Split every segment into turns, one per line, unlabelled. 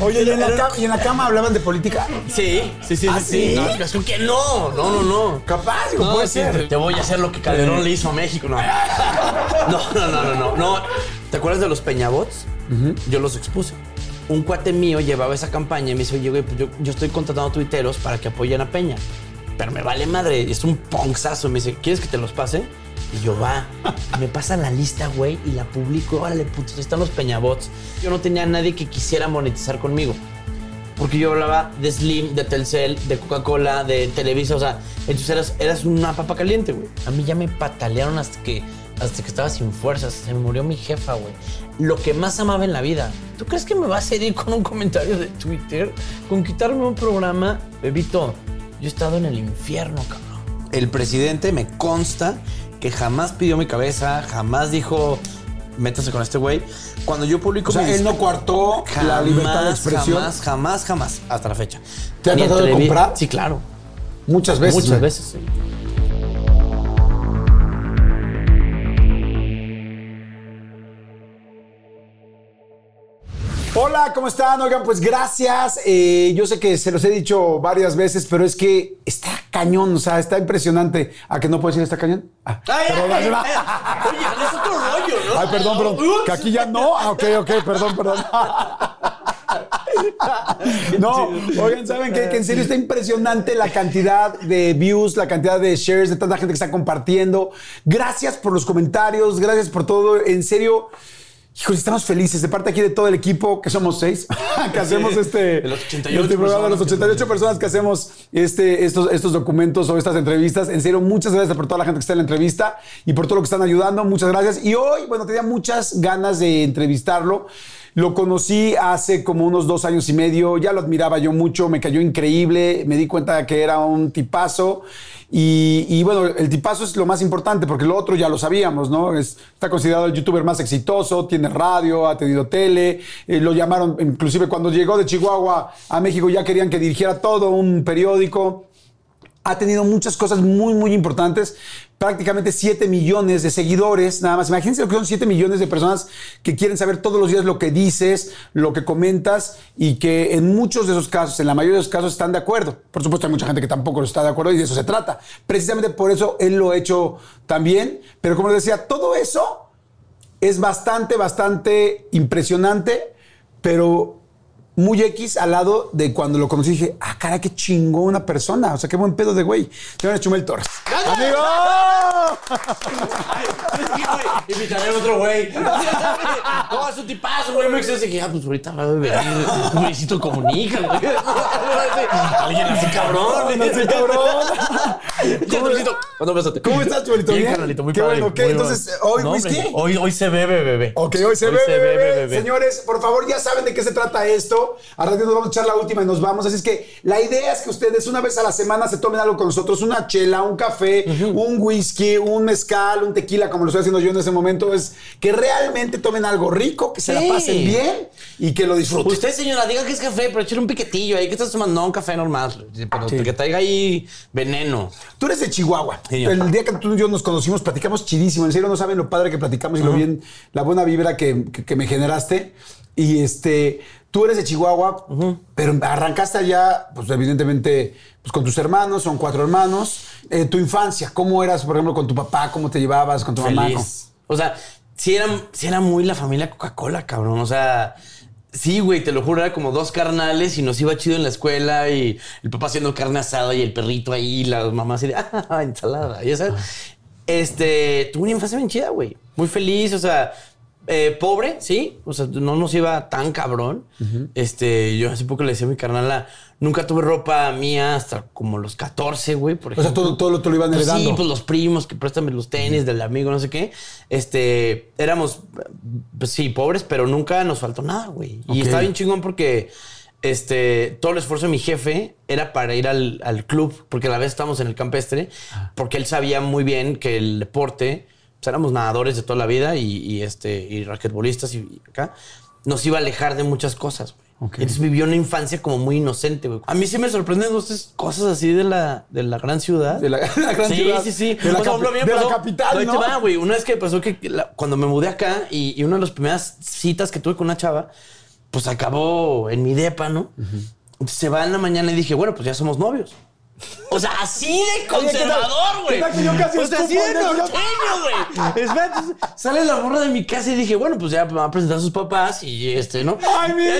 Oye, ¿y en, la cama, ¿y en la cama hablaban de política?
Sí, sí, sí,
¿Ah,
sí? No, es que no, no, no, no.
Capaz, digo,
No,
puede
sí,
ser.
te- Te voy a hacer lo que Calderón le hizo a México. No. No, no, no, no, no. no. ¿Te acuerdas de los Peñabots? Yo los expuse. Un cuate mío llevaba esa campaña y me dice, oye, güey, pues yo, yo estoy contratando tuiteros para que apoyen a Peña. Pero me vale madre, es un ponzazo. Me dice, ¿quieres que te los pase? Y yo, va. Me pasa la lista, güey, y la publico. Órale, putos, están los Peñabots. Yo no tenía a nadie que quisiera monetizar conmigo. Porque yo hablaba de Slim, de Telcel, de Coca-Cola, de Televisa, o sea, entonces eras, eras una papa caliente, güey. A mí ya me patalearon hasta que, hasta que estaba sin fuerzas, se me murió mi jefa, güey. Lo que más amaba en la vida. ¿Tú crees que me vas a herir con un comentario de Twitter? Con quitarme un programa, bebito, yo he estado en el infierno, cabrón. El presidente me consta que jamás pidió mi cabeza, jamás dijo, métase con este güey. Cuando yo publico
O sea,
mis-
él no coartó la libertad de expresión.
Jamás, jamás, jamás, hasta la fecha.
¿Te ha
Ni en
tratado de comprar?
Sí, claro.
Muchas veces.
Muchas veces, sí.
Hola, ¿cómo están? Oigan, pues gracias. Eh, yo sé que se los he dicho varias veces, pero es que está cañón, o sea, está impresionante. ¿A que no puedo decir está cañón? Ah, perdón,
ay,
ay,
ay, Oye, es otro rollo, ¿no?
Ay, perdón, perdón.
Ups.
Que aquí ya no. Ah, ok, ok, perdón, perdón. No, oigan, ¿saben qué? Que en serio está impresionante la cantidad de views, la cantidad de shares, de tanta gente que está compartiendo. Gracias por los comentarios, gracias por todo. En serio, híjole, estamos felices. De parte aquí de todo el equipo, que somos seis, que hacemos este,
de los 88
este programa, de los
personas.
88 personas que hacemos este, estos, estos documentos o estas entrevistas. En serio, muchas gracias por toda la gente que está en la entrevista y por todo lo que están ayudando. Muchas gracias. Y hoy, bueno, tenía muchas ganas de entrevistarlo. Lo conocí hace como unos dos años y medio, ya lo admiraba yo mucho, me cayó increíble, me di cuenta que era un tipazo y, bueno, el tipazo es lo más importante porque lo otro ya lo sabíamos, ¿no? Es- está considerado el youtuber más exitoso, tiene radio, ha tenido tele, eh, lo llamaron, inclusive cuando llegó de Chihuahua a México ya querían que dirigiera todo un periódico ha tenido muchas cosas muy, muy importantes. Prácticamente 7 millones de seguidores, nada más. Imagínense lo que son 7 millones de personas que quieren saber todos los días lo que dices, lo que comentas y que en muchos de esos casos, en la mayoría de los casos, están de acuerdo. Por supuesto, hay mucha gente que tampoco está de acuerdo y de eso se trata. Precisamente por eso él lo ha hecho también. Pero como les decía, todo eso es bastante, bastante impresionante, pero muy X al lado de cuando lo conocí. Dije, ah, cara, qué chingón una persona. O sea, qué buen pedo de güey. Señor Chumel Torres. ¡Amigo!
Güey, invitaré a otro güey. No, es un tipazo, güey. Me dije, ah, pues ahorita va a beber. Un Luisito comunica, güey. Alguien así cabrón.
No sé, cabrón. ¿Cómo estás, Chuelito?
Bien, carnalito, muy
Qué bueno, ¿ok? Entonces. ¿hoy whisky?
Hoy, hoy se bebe, bebé.
Ok, hoy se, bebe.
bebé.
Señores, por favor, ya saben de qué se trata esto. A ratito nos vamos a echar la última y nos vamos. Así es que la idea es que ustedes una vez a la semana se tomen algo con nosotros. Una chela, un café, un whisky, un mezcal, un tequila, como lo estoy haciendo yo en ese momento. Es que realmente tomen algo rico, que se
Sí.
la pasen bien y que lo disfruten.
Usted, señora, diga que es café, pero échale un piquetillo ahí. que estás tomando? No, un café normal. Pero que traiga ahí veneno.
Tú eres de Chihuahua.
Sí.
El día que tú y yo nos conocimos, platicamos chidísimo. En serio, no saben lo padre que platicamos y lo bien, la buena vibra que, que- que me generaste. Y este, tú eres de Chihuahua, pero arrancaste allá, pues evidentemente, pues con tus hermanos, son cuatro hermanos. Eh, tu infancia, ¿cómo eras, por ejemplo, con tu papá? ¿Cómo te llevabas con tu mamá?
O sea, sí era, sí era muy la familia Coca-Cola, cabrón. O sea, sí, güey, te lo juro, era como dos carnales y nos iba chido en la escuela y el papá haciendo carne asada y el perrito ahí, y las mamás así de, ah, ensalada, ya sabes. Este, tuve una infancia bien chida, güey. Muy feliz, o sea, eh, pobre, sí. O sea, no nos iba tan cabrón. Este, yo hace poco le decía a mi carnal, nunca tuve ropa mía hasta como los 14, güey, por
O sea,
ejemplo.
todo, todo lo te lo iban
Pues
heredando.
sí, pues los primos que préstame los tenis del amigo, no sé qué. Este, éramos, pues sí, pobres, pero nunca nos faltó nada, güey. Y estaba bien chingón porque este, todo el esfuerzo de mi jefe era para ir al, al club, porque a la vez estábamos en el campestre,
Ah.
porque él sabía muy bien que el deporte, pues éramos nadadores de toda la vida y, y, este, y raquetbolistas y, y acá, nos iba a alejar de muchas cosas, güey. Entonces vivió una infancia como muy inocente, güey. A mí sí me sorprenden estas cosas así de la, de la gran ciudad.
De la, la gran
sí,
ciudad.
Sí, sí,
De la,
O sea,
capi-
lo mío
de la
pasó-
capital, ¿no?
va, güey. Una vez que pasó que la- cuando me mudé acá y, y una de las primeras citas que tuve con una chava, pues acabó en mi depa, ¿no? Entonces se va en la mañana y dije, bueno, pues ya somos novios. O sea, así de conservador, güey.
¿qué tal que yo casi
O sea, así de norteño, güey. Sale la morra de mi casa y dije, bueno, pues ya me va a presentar a sus papás y este, ¿no?
¡Ay, mi vida!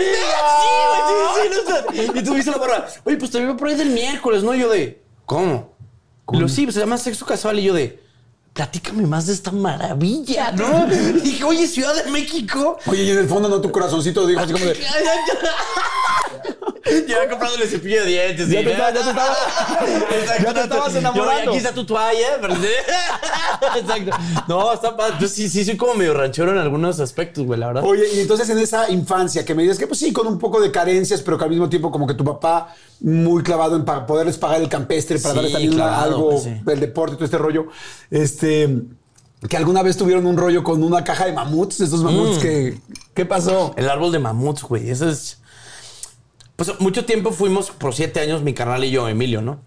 Sí, güey, sí, sí, sí. no sé. Y tú viste la morra, oye, pues te veo por ahí del miércoles, ¿no? Y yo de, ¿cómo? Lo sí, pues se llama sexo casual. Y yo de, platícame más de esta maravilla, ¿no? Y dije, oye, Ciudad de México.
Oye, y en el fondo no tu corazoncito dijo así como de.
Ya comprándole cepillo de dientes.
Ya
y-
te estaba- ya te estaba-
Exacto.
ya te estabas
Yo,
enamorando.
aquí está tu toalla. pero- Exacto. No, está padre. Yo sí, sí soy como medio ranchero en algunos aspectos, güey, la verdad.
Oye, y entonces en esa infancia que me dices que pues sí, con un poco de carencias, pero que al mismo tiempo como que tu papá muy clavado en pa- poderles pagar el campestre para
Sí,
darles también
claro,
algo
sí.
del deporte y todo este rollo, este, que alguna vez tuvieron un rollo con una caja de mamuts, esos mamuts
Mm.
que, ¿qué pasó?
El árbol de mamuts, güey. Eso es. Pues mucho tiempo fuimos, por siete años, mi carnal y yo, Emilio, ¿no?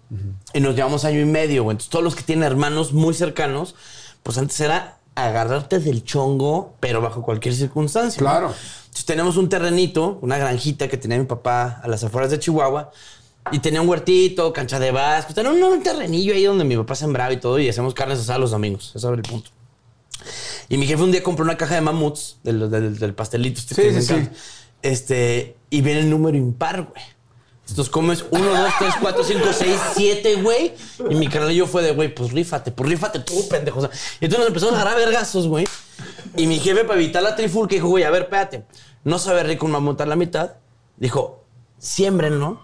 Y nos llevamos año y medio, güey. Entonces, todos los que tienen hermanos muy cercanos, pues antes era agarrarte del chongo, pero bajo cualquier circunstancia. ¿no?
Claro.
Entonces, tenemos un terrenito, una granjita que tenía mi papá a las afueras de Chihuahua. Y tenía un huertito, cancha de básquet. Tenía un, un terrenillo ahí donde mi papá sembraba y todo. Y hacemos carnes asadas los domingos. Ese era el punto. Y mi jefe un día compró una caja de mamuts del, del, del pastelito. Este
Sí,
que me
sí, sí.
Este, y viene el número impar, güey. Entonces comes 1, 2, 3, 4, 5, 6, 7, güey. Y mi yo fue de, güey, pues rífate, pues rífate tú, pendejo. O sea, y entonces nos empezamos a agarrar vergazos, güey. Y mi jefe, para evitar la trifulca, dijo, güey, a ver, espérate. No sabe rico un mamut a la mitad. Dijo, siembrenlo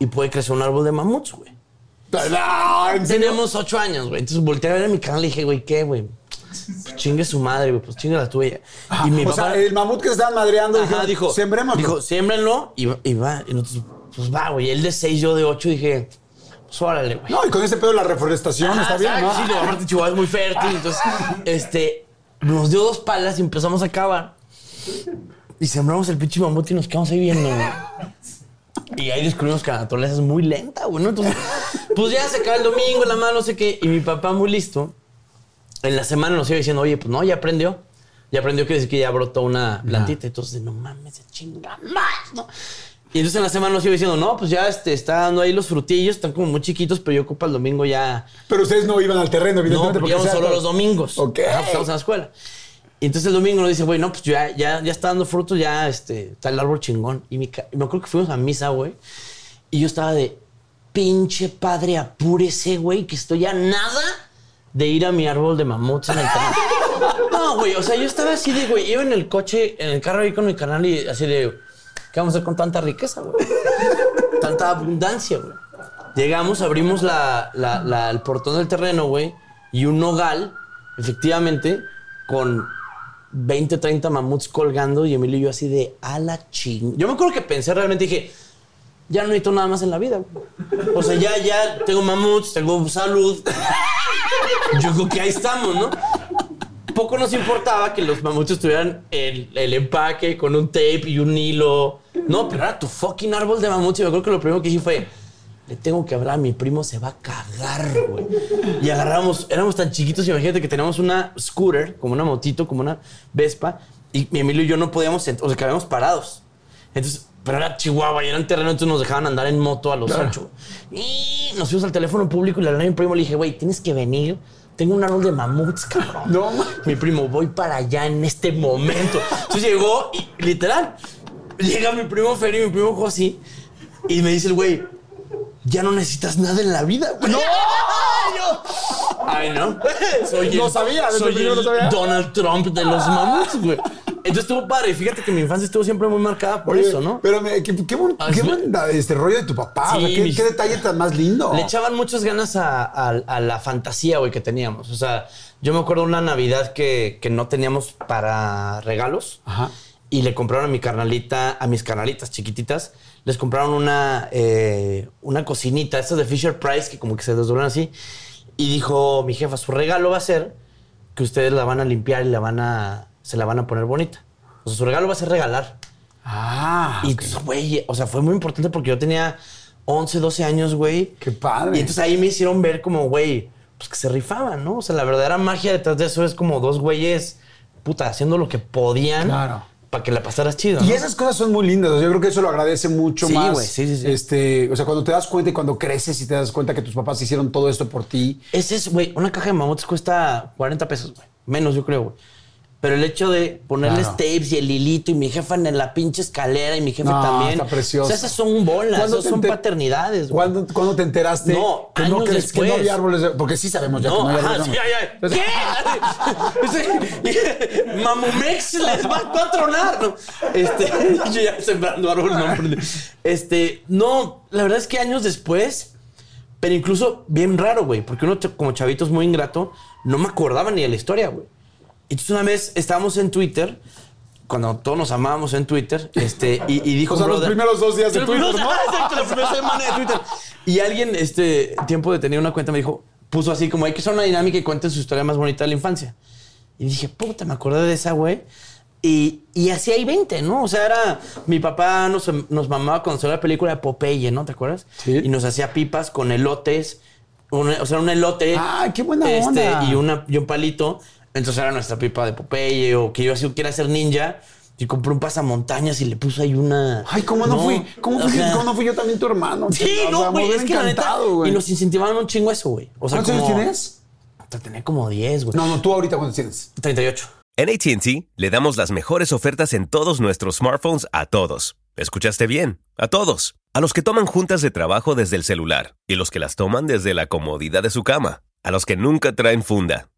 y puede crecer un árbol de mamuts, güey. Teníamos ocho años, güey. Entonces volteé a ver a mi canal y dije, güey, ¿qué, güey? Pues chingue su madre, güey. Pues chingue la tuya. Y mi
o
papá...
sea, el mamut que se estaban madreando
Ajá, dijo,
sembremos.
Dijo, siémbrenlo y, va- y va. Y nosotros, pues va, güey. Él de seis, yo de ocho, dije, pues órale, güey.
No, y con ese pedo de la reforestación
Ajá,
está bien, ¿no?
Sí, aparte Chihuahua es muy fértil. Entonces, este, nos dio dos palas y empezamos a cavar. Y sembramos el pinche mamut y nos quedamos ahí viendo, güey. Y ahí descubrimos que la naturaleza es muy lenta, güey, ¿no? Entonces, pues ya se acaba el domingo, la mano, no sé qué. Y mi papá, muy listo, en la semana nos iba diciendo, oye, pues no, ya aprendió. Ya aprendió que decir que ya brotó una plantita. Entonces, no mames, chinga más, ¿no? Y entonces en la semana nos iba diciendo, no, pues ya este, está dando ahí los frutillos, están como muy chiquitos, pero yo ocupo el domingo ya
Pero ustedes no iban al terreno,
no,
evidentemente.
porque íbamos solo los domingos.
Ok.
Ajá, pues, estamos en la escuela. Y entonces el domingo nos dice, güey, no, pues ya, ya, ya está dando frutos, ya este, está el árbol chingón. Y, mi y me acuerdo que fuimos a misa, güey. Y yo estaba de, pinche padre, apúrese, güey, que estoy a nada de ir a mi árbol de mamuts en el terreno. no, güey, o sea, yo estaba así de, güey, iba en el coche, en el carro ahí con mi canal y así de, ¿qué vamos a hacer con tanta riqueza, güey? tanta abundancia, güey. Llegamos, abrimos la, la- la- el portón del terreno, güey, y un nogal, efectivamente, con 20, 30 mamuts colgando, y Emilio y yo así de a la ching. Yo me acuerdo que pensé realmente, dije, ya no necesito nada más en la vida, güey. O sea, ya, ya tengo mamuts, tengo salud. Yo creo que ahí estamos, ¿no? Poco nos importaba que los mamuts tuvieran el, el empaque con un tape y un hilo. No, pero era tu fucking árbol de mamuts. Y yo creo que lo primero que hice fue, le tengo que hablar a mi primo, se va a cagar, güey. Y agarramos, éramos tan chiquitos, imagínate que teníamos una scooter, como una motito, como una Vespa, y mi Emilio y yo no podíamos, o sea, quedábamos parados. Entonces, pero era Chihuahua y era un terreno, entonces nos dejaban andar en moto a los ocho. Y nos fuimos al teléfono público y le hablé a mi primo, le dije, güey, tienes que venir tengo un árbol de mamuts, cabrón.
No,
Mi primo, voy para allá en este momento. Entonces llegó y literal, llega mi primo Fer y mi primo Josi y me dice el güey, ya no necesitas nada en la vida, güey. ¡No! Ay, no. Soy
No sabía, desde
soy
el
el
sabía.
Donald Trump de los mamuts, güey. Entonces estuvo padre. Fíjate que mi infancia estuvo siempre muy marcada por
Oye,
eso, ¿no?
Pero me- qué, qué buen,
Ah,
qué buen, este rollo de tu papá.
Sí,
o sea, qué, detalle tan más lindo.
Le echaban muchas ganas a, a- a la fantasía, güey, que teníamos. O sea, yo me acuerdo una Navidad que, que no teníamos para regalos.
Ajá.
Y le compraron a mi carnalita, a mis carnalitas chiquititas, les compraron una, eh, una cocinita, estas de Fisher Price, que como que se desdoblan así. Y dijo mi jefa, su regalo va a ser que ustedes la van a limpiar y la van a, se la van a poner bonita. O sea, su regalo va a ser regalar.
Ah,
Y güey, o sea, fue muy importante porque yo tenía 11, 12 años, güey.
Qué padre.
Y entonces ahí me hicieron ver como, güey, pues que se rifaban, ¿no? O sea, la verdadera magia detrás de eso es como dos güeyes, puta, haciendo lo que podían
Claro.
para que la pasaras chido.
Y
¿no?
esas cosas son muy lindas. yo creo que eso lo agradece mucho
Sí,
más.
güey, sí, sí, sí.
Este, o sea, cuando te das cuenta y cuando creces y te das cuenta que tus papás hicieron todo esto por ti.
Ese es, güey, una caja de mamuts cuesta 40 pesos, güey. Menos, yo creo, güey. Pero el hecho de ponerles
Claro.
tapes y el hilito y mi jefa en la pinche escalera y mi jefe
No,
también.
está precioso.
O sea, esas son bolas,
¿Cuándo
esas son paternidades.
¿Cuándo, cuándo te enteraste
No,
que, no,
años
que, que no había árboles? de- porque sí sabemos ya que
No,
no hay
ajá,
árboles. de-.
¿Qué? Mamumex les va, va a tronar. ¿no? Este, yo ya sembrando árboles, no. Este, no, la verdad es que años después, pero incluso bien raro, güey, porque uno como chavito es muy ingrato, no me acordaba ni de la historia, güey. Entonces una vez estábamos en Twitter, cuando todos nos amábamos en Twitter, este, y, y dijo
O sea, los
brother-
primeros dos días de Twitter, ¿no?
Ah, exacto, la primera semana de Twitter. Y alguien, este, tiempo de tener una cuenta, me dijo, puso así como hay que hacer una dinámica y cuenten su historia más bonita de la infancia. Y dije, puta, me acordé de esa, güey. Y, y así hay 20, ¿no? O sea, era. Mi papá nos, nos mamaba cuando salió la película de Popeye, ¿no? ¿Te acuerdas?
Sí.
Y nos hacía pipas con elotes. un- o sea, un elote.
¡Ay, qué buena
este,
onda!
Y, una, y un palito. Entonces era nuestra pipa de Popeye o que yo así quiera ser ninja. Y compré un pasamontañas y le puse ahí una.
Ay, ¿cómo no, fui? ¿Cómo, fui. ¿Cómo no fui yo también tu hermano?
Sí,
O
no, güey. Es que la neta.
güey.
Y nos incentivaban un chingo eso, güey. O sea,
¿Cuántos años tienes?
Puta, Tenía como 10, güey.
No, no, tú ahorita cuántos tienes.
38.
En ATT le damos las mejores ofertas en todos nuestros smartphones a todos. ¿Escuchaste bien? A todos. A los que toman juntas de trabajo desde el celular y los que las toman desde la comodidad de su cama. A los que nunca traen funda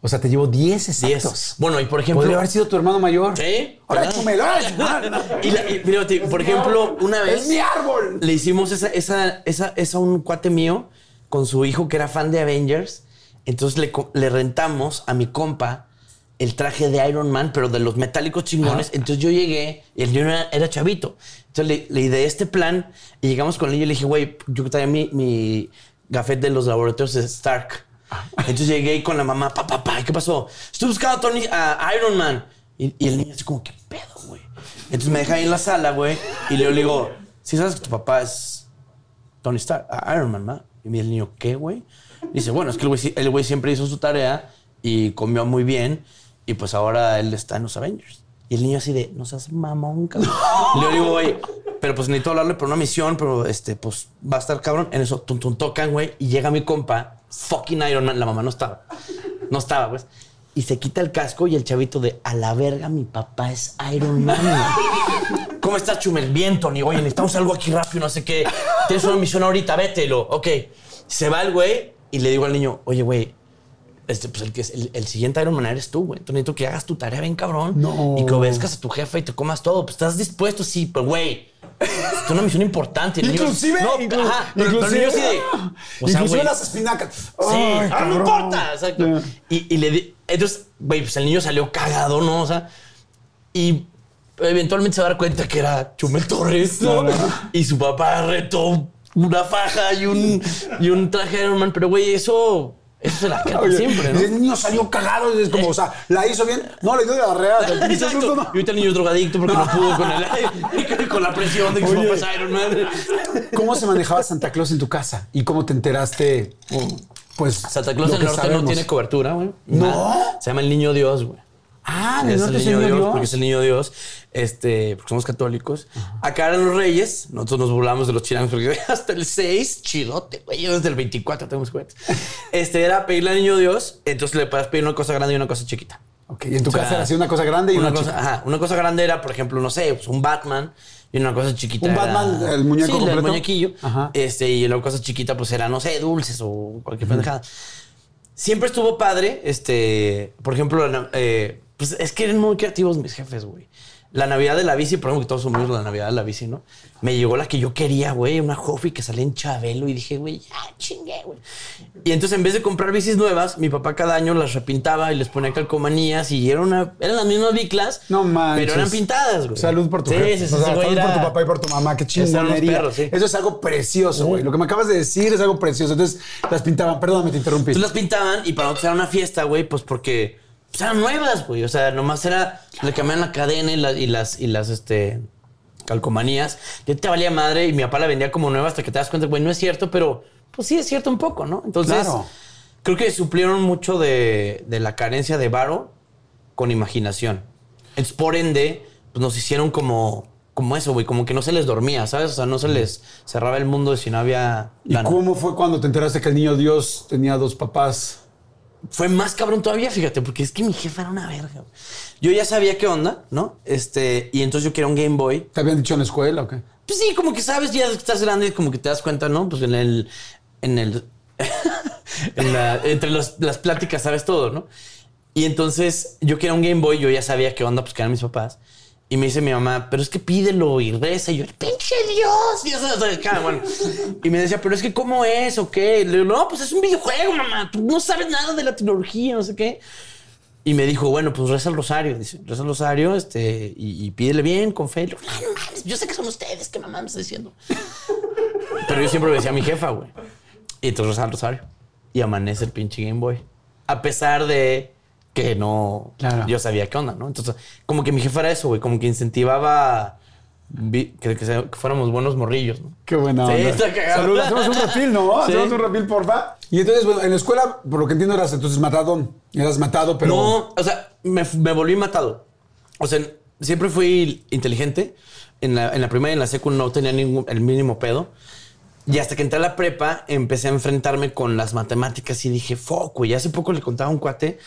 O sea, te llevo 10
10. Bueno, y por ejemplo.
sido tu hermano mayor.
Sí.
Ahora.
Y, la- y fíjate, por ejemplo, una vez.
¡Es mi árbol!
Le hicimos esa, esa, esa, esa a un cuate mío con su hijo que era fan de Avengers. Entonces le, le rentamos a mi compa el traje de Iron Man, pero de los metálicos chingones. Entonces yo llegué y el niño era, era chavito. Entonces le, le ideé este plan y llegamos con él y le dije, güey, yo traía mi, mi gafet de los laboratorios de Stark. Entonces llegué con la mamá, papá, papá, ¿qué pasó? Estoy buscando a, Tony, a Iron Man. Y, y el niño así como, ¿qué pedo, güey? Entonces me deja ahí en la sala, güey, y le digo, si sabes que tu papá es Tony Stark, a Iron Man, ¿no? Y el niño, ¿qué, güey? Dice, bueno, es que el güey, sí- el güey siempre hizo su tarea y comió muy bien y pues ahora él está en los Avengers. Y el niño así de, no seas mamón, cabrón. Y le digo, güey, Pero pues necesito hablarle por una misión, pero este, pues va a estar cabrón. En eso, tum, tum, tocan, güey. Y llega mi compa, fucking Iron Man. La mamá no estaba. No estaba, pues. Y se quita el casco y el chavito de a la verga, mi papá es Iron Man. güey". ¿Cómo estás, Chumel? Bien, Tony. Oye, necesitamos algo aquí rápido, no sé qué. Tienes una misión ahorita, vételo. Ok. Se va el güey y le digo al niño, oye, güey, este, pues el, que es, el, el siguiente Iron Man eres tú, güey. Entonces necesito que hagas tu tarea bien cabrón.
No.
Y que obedezcas a tu jefe y te comas todo. Pues estás dispuesto, sí, pero güey. Es una misión importante. El niño-
Inclusive,
no,
inclu-
ajá, pero- pero el niño así de- o sea,
inclusive las espinacas.
Sí,
Ay,
no importa. Exacto. Y, y le di. Entonces, güey, pues el niño salió cagado, ¿no? O sea, y eventualmente se va a dar cuenta que era Chumel Torres, ¿no? Y su papá retó una faja y un, y un traje de Iron Man. Pero, güey, eso, eso se la
Oye,
siempre, ¿no?
El niño salió cagado. es como, o sea, la hizo bien. No, le dio de barrera.
Exacto. Y ahorita el niño es drogadicto porque no pudo con, el, con la presión de que su
Oye.
papá es Iron Man.
¿Cómo se manejaba Santa Claus en tu casa? ¿Y cómo te enteraste? Pues.
Santa Claus del Norte
sabemos?
no tiene cobertura, güey.
No.
Se llama el niño Dios, güey.
Ah, ¿de
es el niño Dios,
niño
porque es el niño Dios, este, porque somos católicos. Acá eran los reyes, nosotros nos burlamos de los chilangos porque hasta el 6, chilote, güey, yo desde el 24 tengo mis cuentas. Este era pedirle al niño Dios, entonces le puedes pedir una cosa grande y una cosa chiquita.
Ok, y en tu
O sea,
casa era así una cosa grande y una,
cosa,
chica.
ajá, una cosa grande era, por ejemplo, no sé, pues un Batman y una cosa chiquita.
¿Un
era-
Batman, el muñeco
sí, el
completo?
muñequillo.
Ajá.
Este, y la cosa chiquita, pues era, no sé, dulces o cualquier pendejada. Siempre estuvo padre, este, por ejemplo, eh, pues es que eran muy creativos mis jefes, güey. La Navidad de la bici, por ejemplo, que todos somos la Navidad de la bici, ¿no? Me llegó la que yo quería, güey, una Jofi que salía en Chabelo y dije, güey, ya chingué, güey. Y entonces en vez de comprar bicis nuevas, mi papá cada año las repintaba y les ponía calcomanías y era una, eran las mismas biclas,
No manches.
pero eran pintadas, güey.
Salud por tu
sí,
jefe.
Sí, sí,
O sea, salud por tu papá y por tu mamá. Qué chingonería.
perros, sí.
Eso es algo precioso, güey. Lo que me acabas de decir es algo precioso. Entonces, las pintaban. Perdóname, te interrumpí.
Entonces las pintaban y para nosotros era una fiesta, güey, pues porque pues, eran nuevas, güey. O sea, nomás era, le cambiaban la cadena y, la- y las, y las, este, calcomanías. Y te valía madre y mi papá la vendía como nueva hasta que te das cuenta, güey, no es cierto, pero pues sí es cierto un poco, ¿no? Entonces,
Claro.
creo que suplieron mucho de, de la carencia de varo con imaginación. Entonces, por ende, pues nos hicieron como, como eso, güey, como que no se les dormía, ¿sabes? O sea, no se les cerraba el mundo si no había
¿Y cómo fue cuando te enteraste que el niño Dios tenía dos papás?
Fue más cabrón todavía, fíjate, porque es que mi jefa era una verga. Yo ya sabía qué onda, ¿no? Este, y entonces yo quería un Game Boy.
¿Te habían dicho en la escuela o qué?
Pues sí, como que sabes, ya que estás grande, como que te das cuenta, ¿no? Pues en el. En el. en la- entre los- las pláticas sabes todo, ¿no? Y entonces yo quería un Game Boy, yo ya sabía qué onda, pues que eran mis papás. Y me dice mi mamá, pero es que pídelo y reza. Y yo, pinche Dios. Y, eso, bueno. y me decía, pero es que ¿cómo es o qué? Le digo, no, pues es un videojuego, mamá. Tú no sabes nada de la tecnología, no sé qué. Y me dijo, bueno, pues reza el rosario. Dice, reza el rosario este, y, pídele bien, con fe. Y le digo, "No, no mames, yo sé que son ustedes, ¿qué mamá me está diciendo? Pero yo siempre le decía a mi jefa, güey. Y entonces reza el rosario. Y amanece el pinche Game Boy. A pesar de que no...
Claro.
Yo sabía qué onda, ¿no? Entonces, como que mi jefa era eso, güey. Como que incentivaba que, que que fuéramos buenos morrillos, ¿no?
Qué buena
Sí,
onda.
está cagado.
Salud, hacemos un refil, ¿no?
Sí.
Hacemos un refil, porfa. Y entonces, bueno, en la escuela, por lo que entiendo, eras entonces matadón. Eras matado, pero...
No, o sea, me, me volví matado. O sea, siempre fui inteligente. En la, en la primaria y en la secu no tenía ningún, el mínimo pedo. Y hasta que entré a la prepa, empecé a enfrentarme con las matemáticas y dije, fuck, güey. Hace poco le contaba a un cuate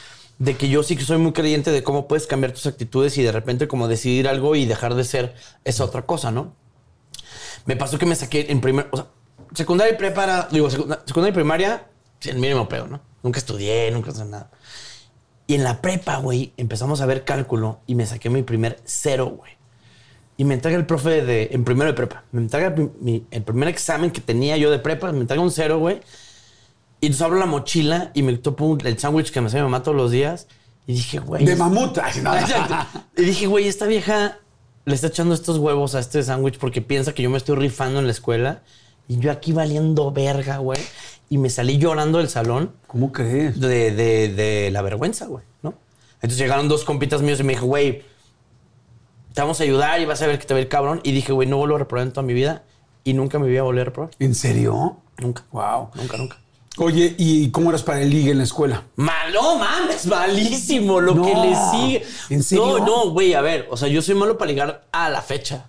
de que yo sí que soy muy creyente de cómo puedes cambiar tus actitudes y de repente como decidir algo y dejar de ser esa otra cosa, ¿no? Me pasó que me saqué en primer, o sea, secundaria y prepa, era- digo, secunda- secundaria y primaria, el mínimo pedo, ¿no? Nunca estudié, nunca hice nada. Y en la prepa, güey, empezamos a ver cálculo y me saqué mi primer cero, güey. Y me entrega el profe de, en primero de prepa. Me entrega mi- mi- el primer examen que tenía yo de prepa, me entrega un cero, güey. Y entonces abro la mochila y me topo el sándwich que me hacía mi mamá todos los días. Y dije, güey.
De mamut.
Y dije, güey, esta vieja le está echando estos huevos a este sándwich porque piensa que yo me estoy rifando en la escuela. Y yo aquí valiendo verga, güey. Y me salí llorando del salón
¿Cómo crees?
de, de- de la vergüenza, güey, ¿no? Entonces llegaron dos compitas míos y me dijo, güey, te vamos a ayudar y vas a ver que te va a ir cabrón. Y dije, güey, no vuelvo a reprobar en toda mi vida. Y nunca me voy a volver a reprobar.
¿En serio?
Nunca.
Wow.
Nunca, nunca.
Oye, ¿y cómo eras para el ligue en la escuela?
Malo, mames, malísimo lo
No.
que le sigue.
¿En serio?
No, no, güey, a ver, o sea, yo soy malo para ligar a la fecha.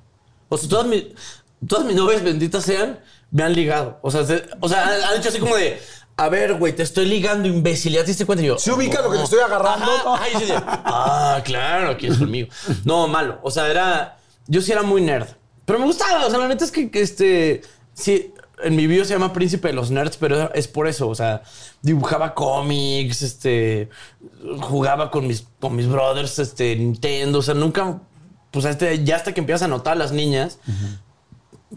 O sea, todas mis, todas mis novias benditas sean, me han ligado. O sea, se- o sea han, han hecho así como de, a ver, güey, te estoy ligando, imbécil. ¿Ya te diste cuenta? Y yo,
¿Se ubica lo que te estoy agarrando?
Ajá, ay, sí, sí. ah, claro, aquí es conmigo. No, malo. O sea, era. Yo sí era muy nerd. Pero me gustaba. O sea, la neta es que, que, este. Sí, en mi video se llama Príncipe de los Nerds, pero es por eso. O sea, dibujaba cómics, este. Jugaba con mis, con mis brothers, este, Nintendo. O sea, nunca. Pues este, ya hasta que empiezas a notar a las niñas.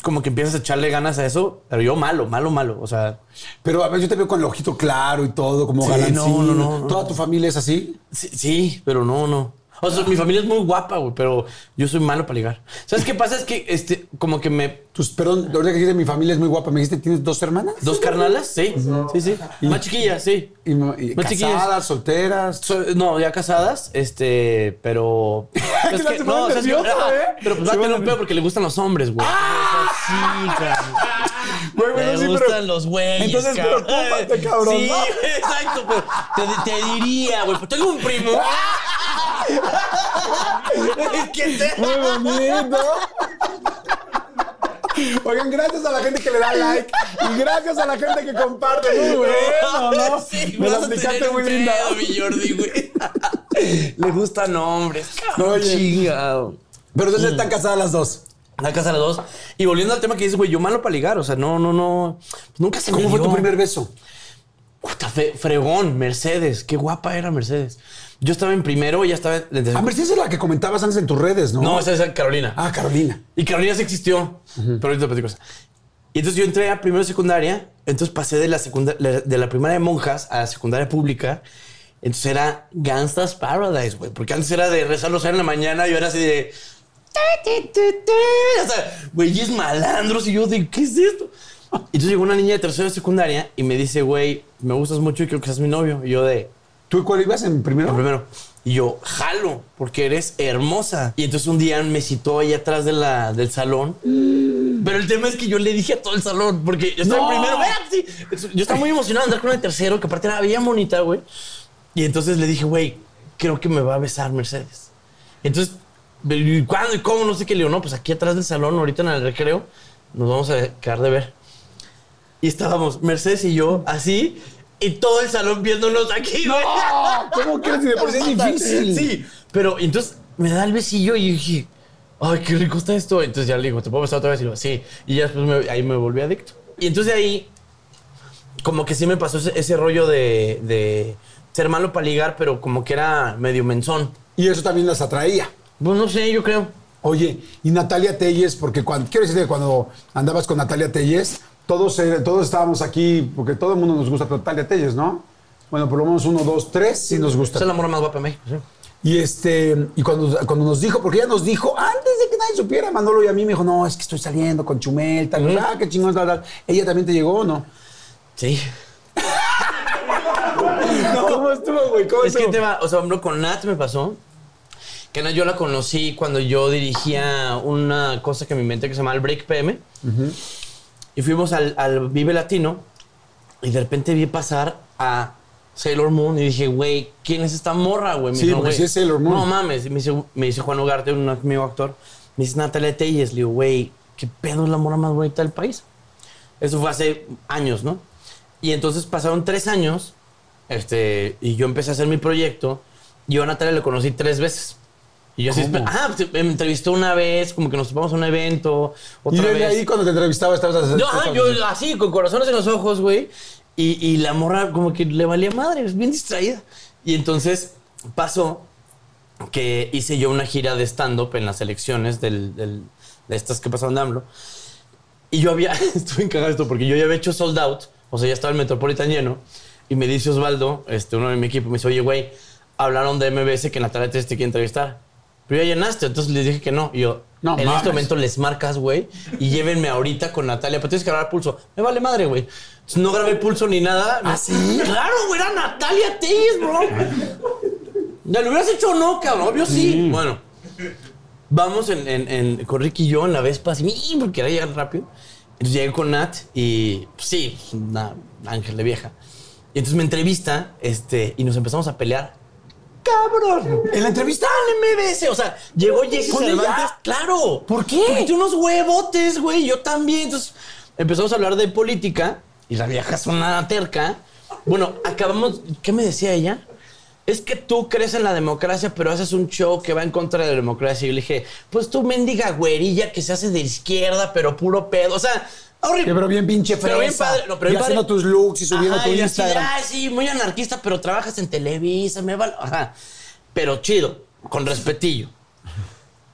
Como que empiezas a echarle ganas a eso, pero yo malo, malo, malo. O sea,
Pero a ver, yo te veo con el ojito claro y todo, como
Sí, no, no, no, no.
¿Toda tu familia es así?
Sí, sí, pero no, no. O sea, mi familia es muy guapa, güey, pero yo soy malo para ligar. ¿Sabes qué pasa? Es que, este, como que me...
Tus, perdón, ahorita que dijiste mi familia es muy guapa, me dijiste, ¿tienes dos hermanas?
¿Dos carnalas? Sí, sí, sí. Más chiquillas, sí.
Y, no- y
Más chiquillas.
casadas, solteras.
So- no, ya casadas, este, pero...
Que
es
la
que-
nervioso,
Ajá,
¿eh?
Pero pues va a tener un pedo porque le gustan los hombres, güey. Sea, sí, cabrón.
Güey, bueno,
Me
sí, pero-
gustan los güeyes,
Entonces,
cabrón.
preocúpate, cabrón,
Sí,
¿no?
exacto. Pero te, te diría, güey, pues tengo un primo. Es que te...
Muy bonito. Oigan, gracias a la gente que le da like y gracias a la gente que comparte. Muy bueno, ¿no?
Sí,
Me
a
explicaste muy
pedo, mi Jordi, güey. Le gustan hombres.
Oye.
Chingado.
Pero entonces están casadas las dos.
La casa de las dos. Y volviendo al tema que dices, güey, yo malo para ligar. O sea, no, no, no. Nunca se me
¿Cómo fue
dio.
tu primer beso?
Puta, fe- fregón, Mercedes. Qué guapa era Mercedes. Yo estaba en primero, ella estaba... en-
A ver, si esa es la que comentabas antes en tus redes, ¿no?
No, esa es Carolina.
Ah, Carolina.
Y Carolina sí existió. Pero ahorita te platico. Y entonces yo entré a primero secundaria. Entonces pasé de la, de la primaria de monjas a la secundaria pública. Entonces era Gangsta's Paradise, güey. Porque antes era de rezar los en la mañana y yo era así de... O sea, güeyes malandros. Y yo de, ¿qué es esto? Y entonces llegó una niña de tercero de secundaria y me dice, güey, me gustas mucho y quiero que seas mi novio. Y yo de...
¿Tú cuál ibas en primero?
El primero. Y yo, jalo, porque eres hermosa. Y entonces un día me citó ahí atrás de la, del salón. Pero el tema es que yo le dije a todo el salón, porque yo estaba en primero. "Vean, sí". Yo estaba muy emocionado de andar con el tercero, que aparte era bien bonita, güey. Y entonces le dije, güey, creo que me va a besar Mercedes. Entonces, ¿y ¿cuándo y cómo? No sé qué le digo, no, pues aquí atrás del salón, ahorita en el recreo, nos vamos a quedar de ver. Y estábamos Mercedes y yo así, y todo el salón viéndonos aquí, güey.
¿Cómo crees? Si de por sí es difícil.
Sí, pero entonces me da el besillo y dije, ay, qué rico está esto. Entonces ya le digo, ¿te puedo besar otra vez? Y digo, sí. Y ya después me- ahí me volví adicto. Y entonces ahí, como que sí me pasó ese, ese rollo de, de ser malo para ligar, pero como que era medio menzón.
Y eso también las atraía.
Pues no sé, yo creo.
Oye, y Natalia Telles, porque cuando, quiero decir que cuando andabas con Natalia Telles, todos, eh, todos estábamos aquí, porque todo el mundo nos gusta Natalia Telles, ¿no? Bueno, por lo menos uno, dos, tres, sí nos gusta.
Es la morra más guapa de México. sí.
Y este, y cuando, cuando nos dijo, porque ella nos dijo, antes de que nadie supiera, Manolo y a mí me dijo, no, es que estoy saliendo con Chumel, tal,
Ujú.
ah, qué chingón, tal, tal. ¿Ella también te llegó o no?
Sí.
¿Cómo estuvo, güey? ¿Cómo
Es que te va, o sea, ejemplo, con Nat me pasó. Que Nat yo la conocí cuando yo dirigía una cosa que me inventé que se llama el Break PM. Y fuimos al, al Vive Latino y de repente vi pasar a Sailor Moon y dije, güey, ¿quién es esta morra, güey? Me
Sí,
dijo,
porque
"Güey,
sí es Sailor Moon".
No mames. Me dice, me dice Juan Ugarte, un amigo actor. Me dice Natalia Telles. Le digo, güey, ¿qué pedo es la morra más bonita del país? Eso fue hace años, ¿no? Y entonces pasaron tres años este, y yo empecé a hacer mi proyecto. Yo a Natalia la conocí tres veces. Y yo así, ah, pues, me entrevistó una vez, como que nos topamos a un evento,
Y
otra
desde
vez.
ahí, cuando te entrevistaba, estabas haciendo.
Yo, ajá, yo así, con corazones en los ojos, güey. Y, y la morra como que le valía madre, es bien distraída. Y entonces pasó que hice yo una gira de stand-up en las elecciones del, del- de estas que pasaron de AMLO. Y yo había, estuve encagado esto porque yo ya había hecho sold out, o sea, ya estaba el Metropolitan lleno. Y me dice Osvaldo, este, uno de mi equipo, me dice, oye, güey, hablaron de MBS que Natalia Telles te quiere entrevistar. Pero ya llenaste, entonces les dije que no. Y yo,
No
en
mames.
este momento les marcas, güey, y llévenme ahorita con Natalia, pero tienes que grabar pulso. Me vale madre, güey. Entonces, No grabé pulso ni nada.
¿Ah, sí?
Claro, güey, era Natalia Telles, bro. Ya lo hubieras hecho o no, cabrón. Obvio sí. Bueno, vamos en, en- en- con Ricky y yo en la Vespa, así, ¡ii! porque quería llegar rápido. Entonces llegué con Nat y, pues, sí, una ángel de vieja. Y entonces me entrevista este, y nos empezamos a pelear. Cabrón.
¿En la entrevista?
Al MBS. O sea, llegó Jesse. Cervantes. Claro.
¿Por qué?
Porque tiene unos huevotes, güey. Yo también. Entonces empezamos a hablar de política y la vieja es una terca. Bueno, acabamos. ¿Qué me decía ella? Es que tú crees en la democracia, pero haces un show que va en contra de la democracia. Y yo le dije, pues tú mendiga güerilla que se hace de izquierda, pero puro pedo. O sea, horrible.
Que pero bien pinche fresa.
Pero bien padre. No, pero
y
bien padre.
haciendo tus looks y subiendo
Ajá,
tu
y así,
Instagram.
Ay, sí, muy anarquista, pero trabajas en Televisa, me vale. Ajá. Pero chido, con respetillo.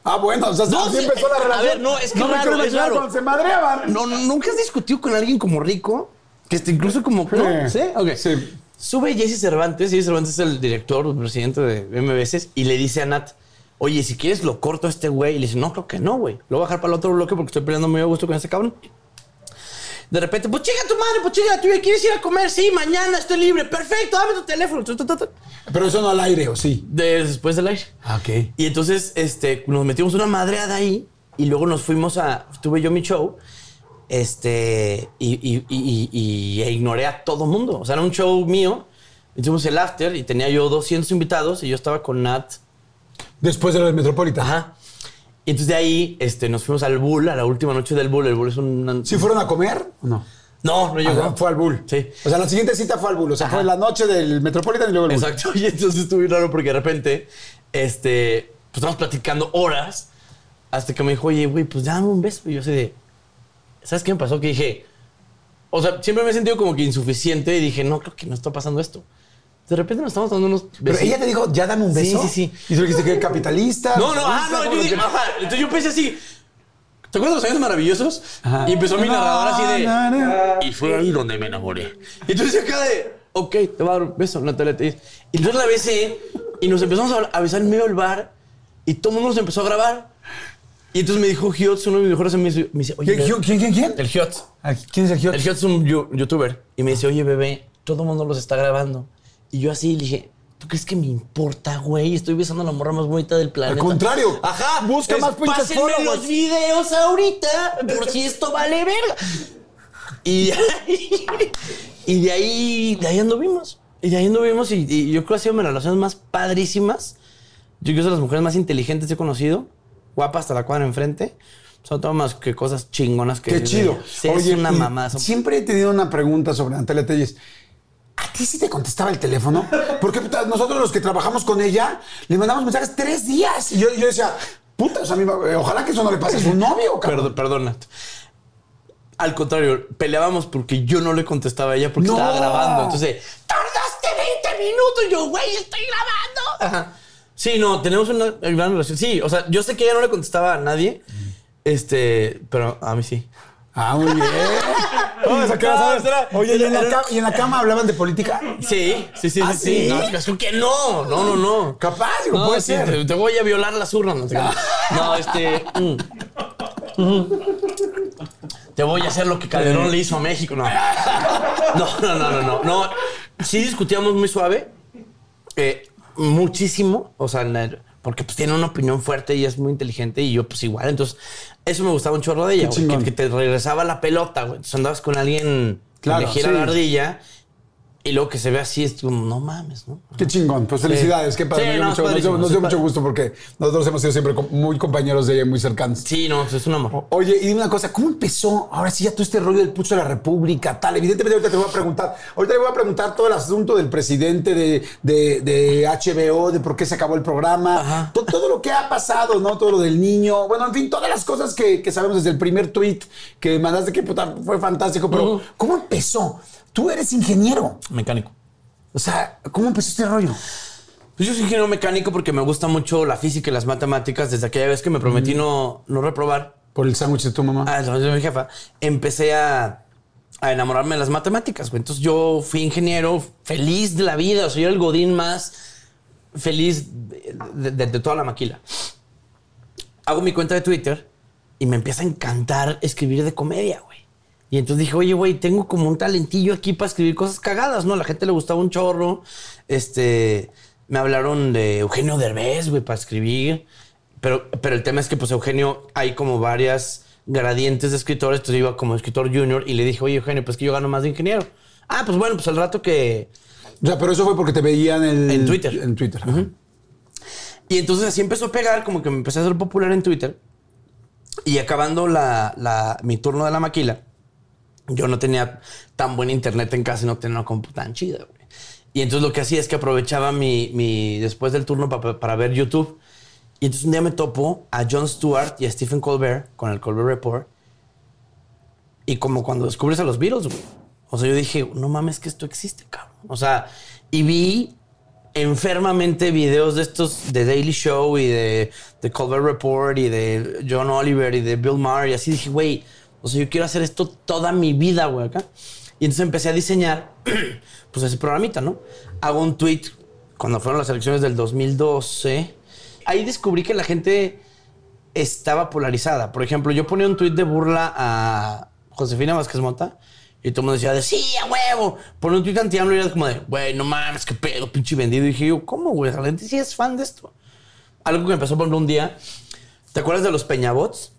Ah, bueno, o sea,
No,
así
sí,
empezó la
a
relación.
ver, no, es que
no me
raro,
quiero
es raro.
se madreaban.
No, no, ¿Nunca has discutido con alguien como rico? Que esté incluso como... ¿no? ¿Sí? Ok.
Sí.
Sube Jesse Cervantes, Jesse Cervantes es el director, el presidente de MBS, y le dice a Nat, oye, si quieres lo corto a este güey. Y le dice, no, creo que no, güey. Lo voy a dejar para el otro bloque porque estoy peleando muy a gusto con ese cabrón. De repente, pues chica tu madre, pues chica la tuya, ¿quieres ir a comer? Sí, mañana estoy libre. Perfecto, dame tu teléfono.
Pero eso no al aire, ¿o sí?
De- después del aire.
Ah, ok.
Y entonces este, nos metimos una madreada ahí y luego nos fuimos a. Tuve yo mi show. Este. Y, y- y- y- e ignoré a todo mundo. O sea, era un show mío. Hicimos el after y tenía yo 200 invitados y yo estaba con Nat.
Después de lo del Metropolitan.
Ajá. Y entonces de ahí este, nos fuimos al Bull, a la última noche del Bull. El Bull es un.
¿Sí fueron a comer o no?
No, no llegó.
Ajá, fue al Bull.
Sí.
O sea, la siguiente cita fue al Bull. O sea,
Ajá.
fue la noche del Metropolitan y luego el Bull.
Exacto. Y entonces estuvo bien raro porque de repente, este, pues estábamos platicando horas hasta que me dijo, oye, güey, pues dame un beso. Y yo así de, ¿sabes qué me pasó? Que dije, o sea, siempre me he sentido como que insuficiente y dije, no, creo que no está pasando esto. De repente nos estamos dando unos
Pero
besos.
ella te dijo, ya dame un
Sí,
beso.
sí, sí.
Y tú le dijiste que capitalista.
No, no, ah, no, yo
¿cómo
dije, ajá. Entonces yo pensé así. ¿Te acuerdas de los años maravillosos?
Ajá.
Y empezó mi
No,
narrador así de.
no, no.
Y fue ahí donde me enamoré. Y entonces acá de. Ok, te voy a dar un beso, Natalia. te dice. Y entonces la besé y nos empezamos a besar en medio del bar y todo el mundo nos empezó a grabar. Y entonces me dijo Giotz, uno de mis mejores amigos, me dice, oye,
¿Quién, quién, quién? quién?
el Giotz.
Ah, ¿Quién es el Giotto?
El Giotz es un youtuber. Y me dice, oye, bebé, todo el mundo los está grabando. Y yo así dije, ¿tú crees que me importa, güey? Estoy besando a la morra más bonita del planeta.
contrario.
Ajá.
Busca más pinches
Pásenme
followers.
los videos ahorita, por si esto vale verga. Y de ahí, y de ahí, de ahí anduvimos. Y de ahí anduvimos. Y, y yo creo que ha sido mis relaciones más padrísimas. Yo creo que son las mujeres más inteligentes que he conocido. Guapa hasta la cuadra enfrente. Son todo más que cosas chingonas que...
Qué chido.
Sí, es una
Siempre he tenido una pregunta sobre Natalia Telles. ¿A ti sí te contestaba el teléfono? Porque puta, nosotros los que trabajamos con ella le mandamos mensajes tres días. Y yo, yo decía, puta, o sea, ojalá que eso no le pase a su novio, cabrón.
Perdón, perdona. Al contrario, peleábamos porque yo no le contestaba a ella porque
No.
estaba grabando. Entonces, tardaste 20 minutos. Y yo, güey, estoy grabando. Ajá. Sí, no, tenemos una gran relación. Sí, o sea, yo sé que ella no le contestaba a nadie. Este, pero a mí sí.
Ah, muy bien. Oye, ¿y en, la cama, ¿y en la cama hablaban de política?
Sí, sí, sí,
¿Ah,
sí, sí. No, es que no, no, no, no.
Capaz, digo,
No,
puede
sí,
ser.
Te, te voy a violar las urnas. No, te. No, este. mm. Ujú. Te voy a hacer lo que Calderón le hizo a México. No. No, no, no, no, no. no. Sí discutíamos muy suave. eh, muchísimo. O sea, na- porque pues tiene una opinión fuerte y es muy inteligente. Y yo, pues igual. Entonces, eso me gustaba un chorro de ella, güey. Que, que te regresaba la pelota, güey. Entonces andabas con alguien
Claro,
que le gira
sí.
la ardilla. Y luego que se ve así, es como, no mames, ¿no?
Qué chingón. Pues felicidades. Qué padre.
Sí,
nos dio
no,
mucho, nos dio- nos mucho gusto porque nosotros hemos sido siempre muy compañeros de ella, muy cercanos.
Sí, no, pues es un amor.
Oye, y dime una cosa, ¿cómo empezó ahora sí ya todo este rollo del pucho de la República, tal? Evidentemente ahorita te voy a preguntar, ahorita le voy a preguntar todo el asunto del presidente de, de- de HBO, de por qué se acabó el programa,
Ajá.
to- todo, lo que ha pasado, ¿no? Todo lo del niño, bueno, en fin, todas las cosas que, que sabemos desde el primer tweet que mandaste, que puta, fue fantástico, pero ¿cómo empezó? Tú eres ingeniero,
Mecánico.
o sea, ¿cómo empezó este rollo?
Pues yo soy ingeniero mecánico porque me gusta mucho la física y las matemáticas. Desde aquella vez que me prometí no, no reprobar
Por el sándwich de tu mamá.
a de mi jefa, empecé a, a enamorarme de las matemáticas. güey. Entonces yo fui ingeniero feliz de la vida. O sea, yo era el godín más feliz de, de- de toda la maquila. Hago mi cuenta de Twitter y me empieza a encantar escribir de comedia, güey. Y entonces dije, oye, güey, tengo como un talentillo aquí para escribir cosas cagadas, ¿no? A la gente le gustaba un chorro. Este, me hablaron de Eugenio Derbez, güey, para escribir. Pero, pero el tema es que, pues, Eugenio, hay como varias gradientes de escritores. Entonces iba como escritor junior y le dije, oye, Eugenio, pues que yo gano más de ingeniero. Ah, pues bueno, pues al rato que...
O sea, pero eso fue porque te veían el,
En Twitter.
En Twitter.
Y entonces así empezó a pegar, como que me empecé a hacer popular en Twitter. Y acabando la, la- mi turno de la maquila, yo no tenía tan buen internet en casa y no tenía una compu tan chida. Y entonces lo que hacía es que aprovechaba mi, mi después del turno pa- pa- para ver YouTube. Y entonces un día me topo a Jon Stewart y a Stephen Colbert con el Colbert Report. Y como cuando descubres a los Beatles. O sea, yo dije, no mames que esto existe, cabrón. O sea, y vi enfermamente videos de estos de Daily Show y de, de Colbert Report y de John Oliver y de Bill Maher y así dije, güey, o sea, yo quiero hacer esto toda mi vida, güey, acá. Y entonces empecé a diseñar, pues ese programita, ¿no? Hago un tweet cuando fueron las elecciones del 2012. Ahí descubrí que la gente estaba polarizada. Por ejemplo, yo ponía un tuit de burla a Josefina Vázquez Mota y todo el mundo decía de sí, a huevo. Ponía un tuit y era como de, güey, no mames, qué pedo, pinche vendido. Y dije yo, ¿cómo, güey? La gente sí es fan de esto. Algo que empezó por ejemplo, un día. ¿Te acuerdas de los peñabots?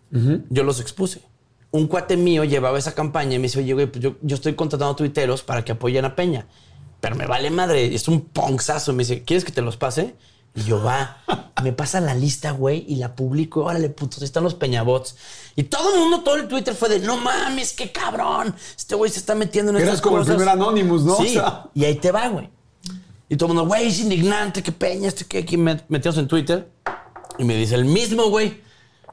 Yo los expuse. Un cuate mío llevaba esa campaña y me dice, oye, güey, pues yo, yo estoy contratando tuiteros para que apoyen a Peña. Pero me vale madre, es un ponzazo. Me dice, ¿quieres que te los pase? Y yo, va, me pasa la lista, güey, y la publico. Órale, putos, ahí están los peñabots. Y todo el mundo, todo el Twitter fue de, no mames, qué cabrón. Este güey se está metiendo en estas
como el
cosas.
primer Anonymous, ¿no?
Sí,
O sea.
y ahí te va, güey. Y todo el mundo, güey, es indignante, qué peña, este que aquí met- metidos en Twitter. Y me dice el mismo, güey.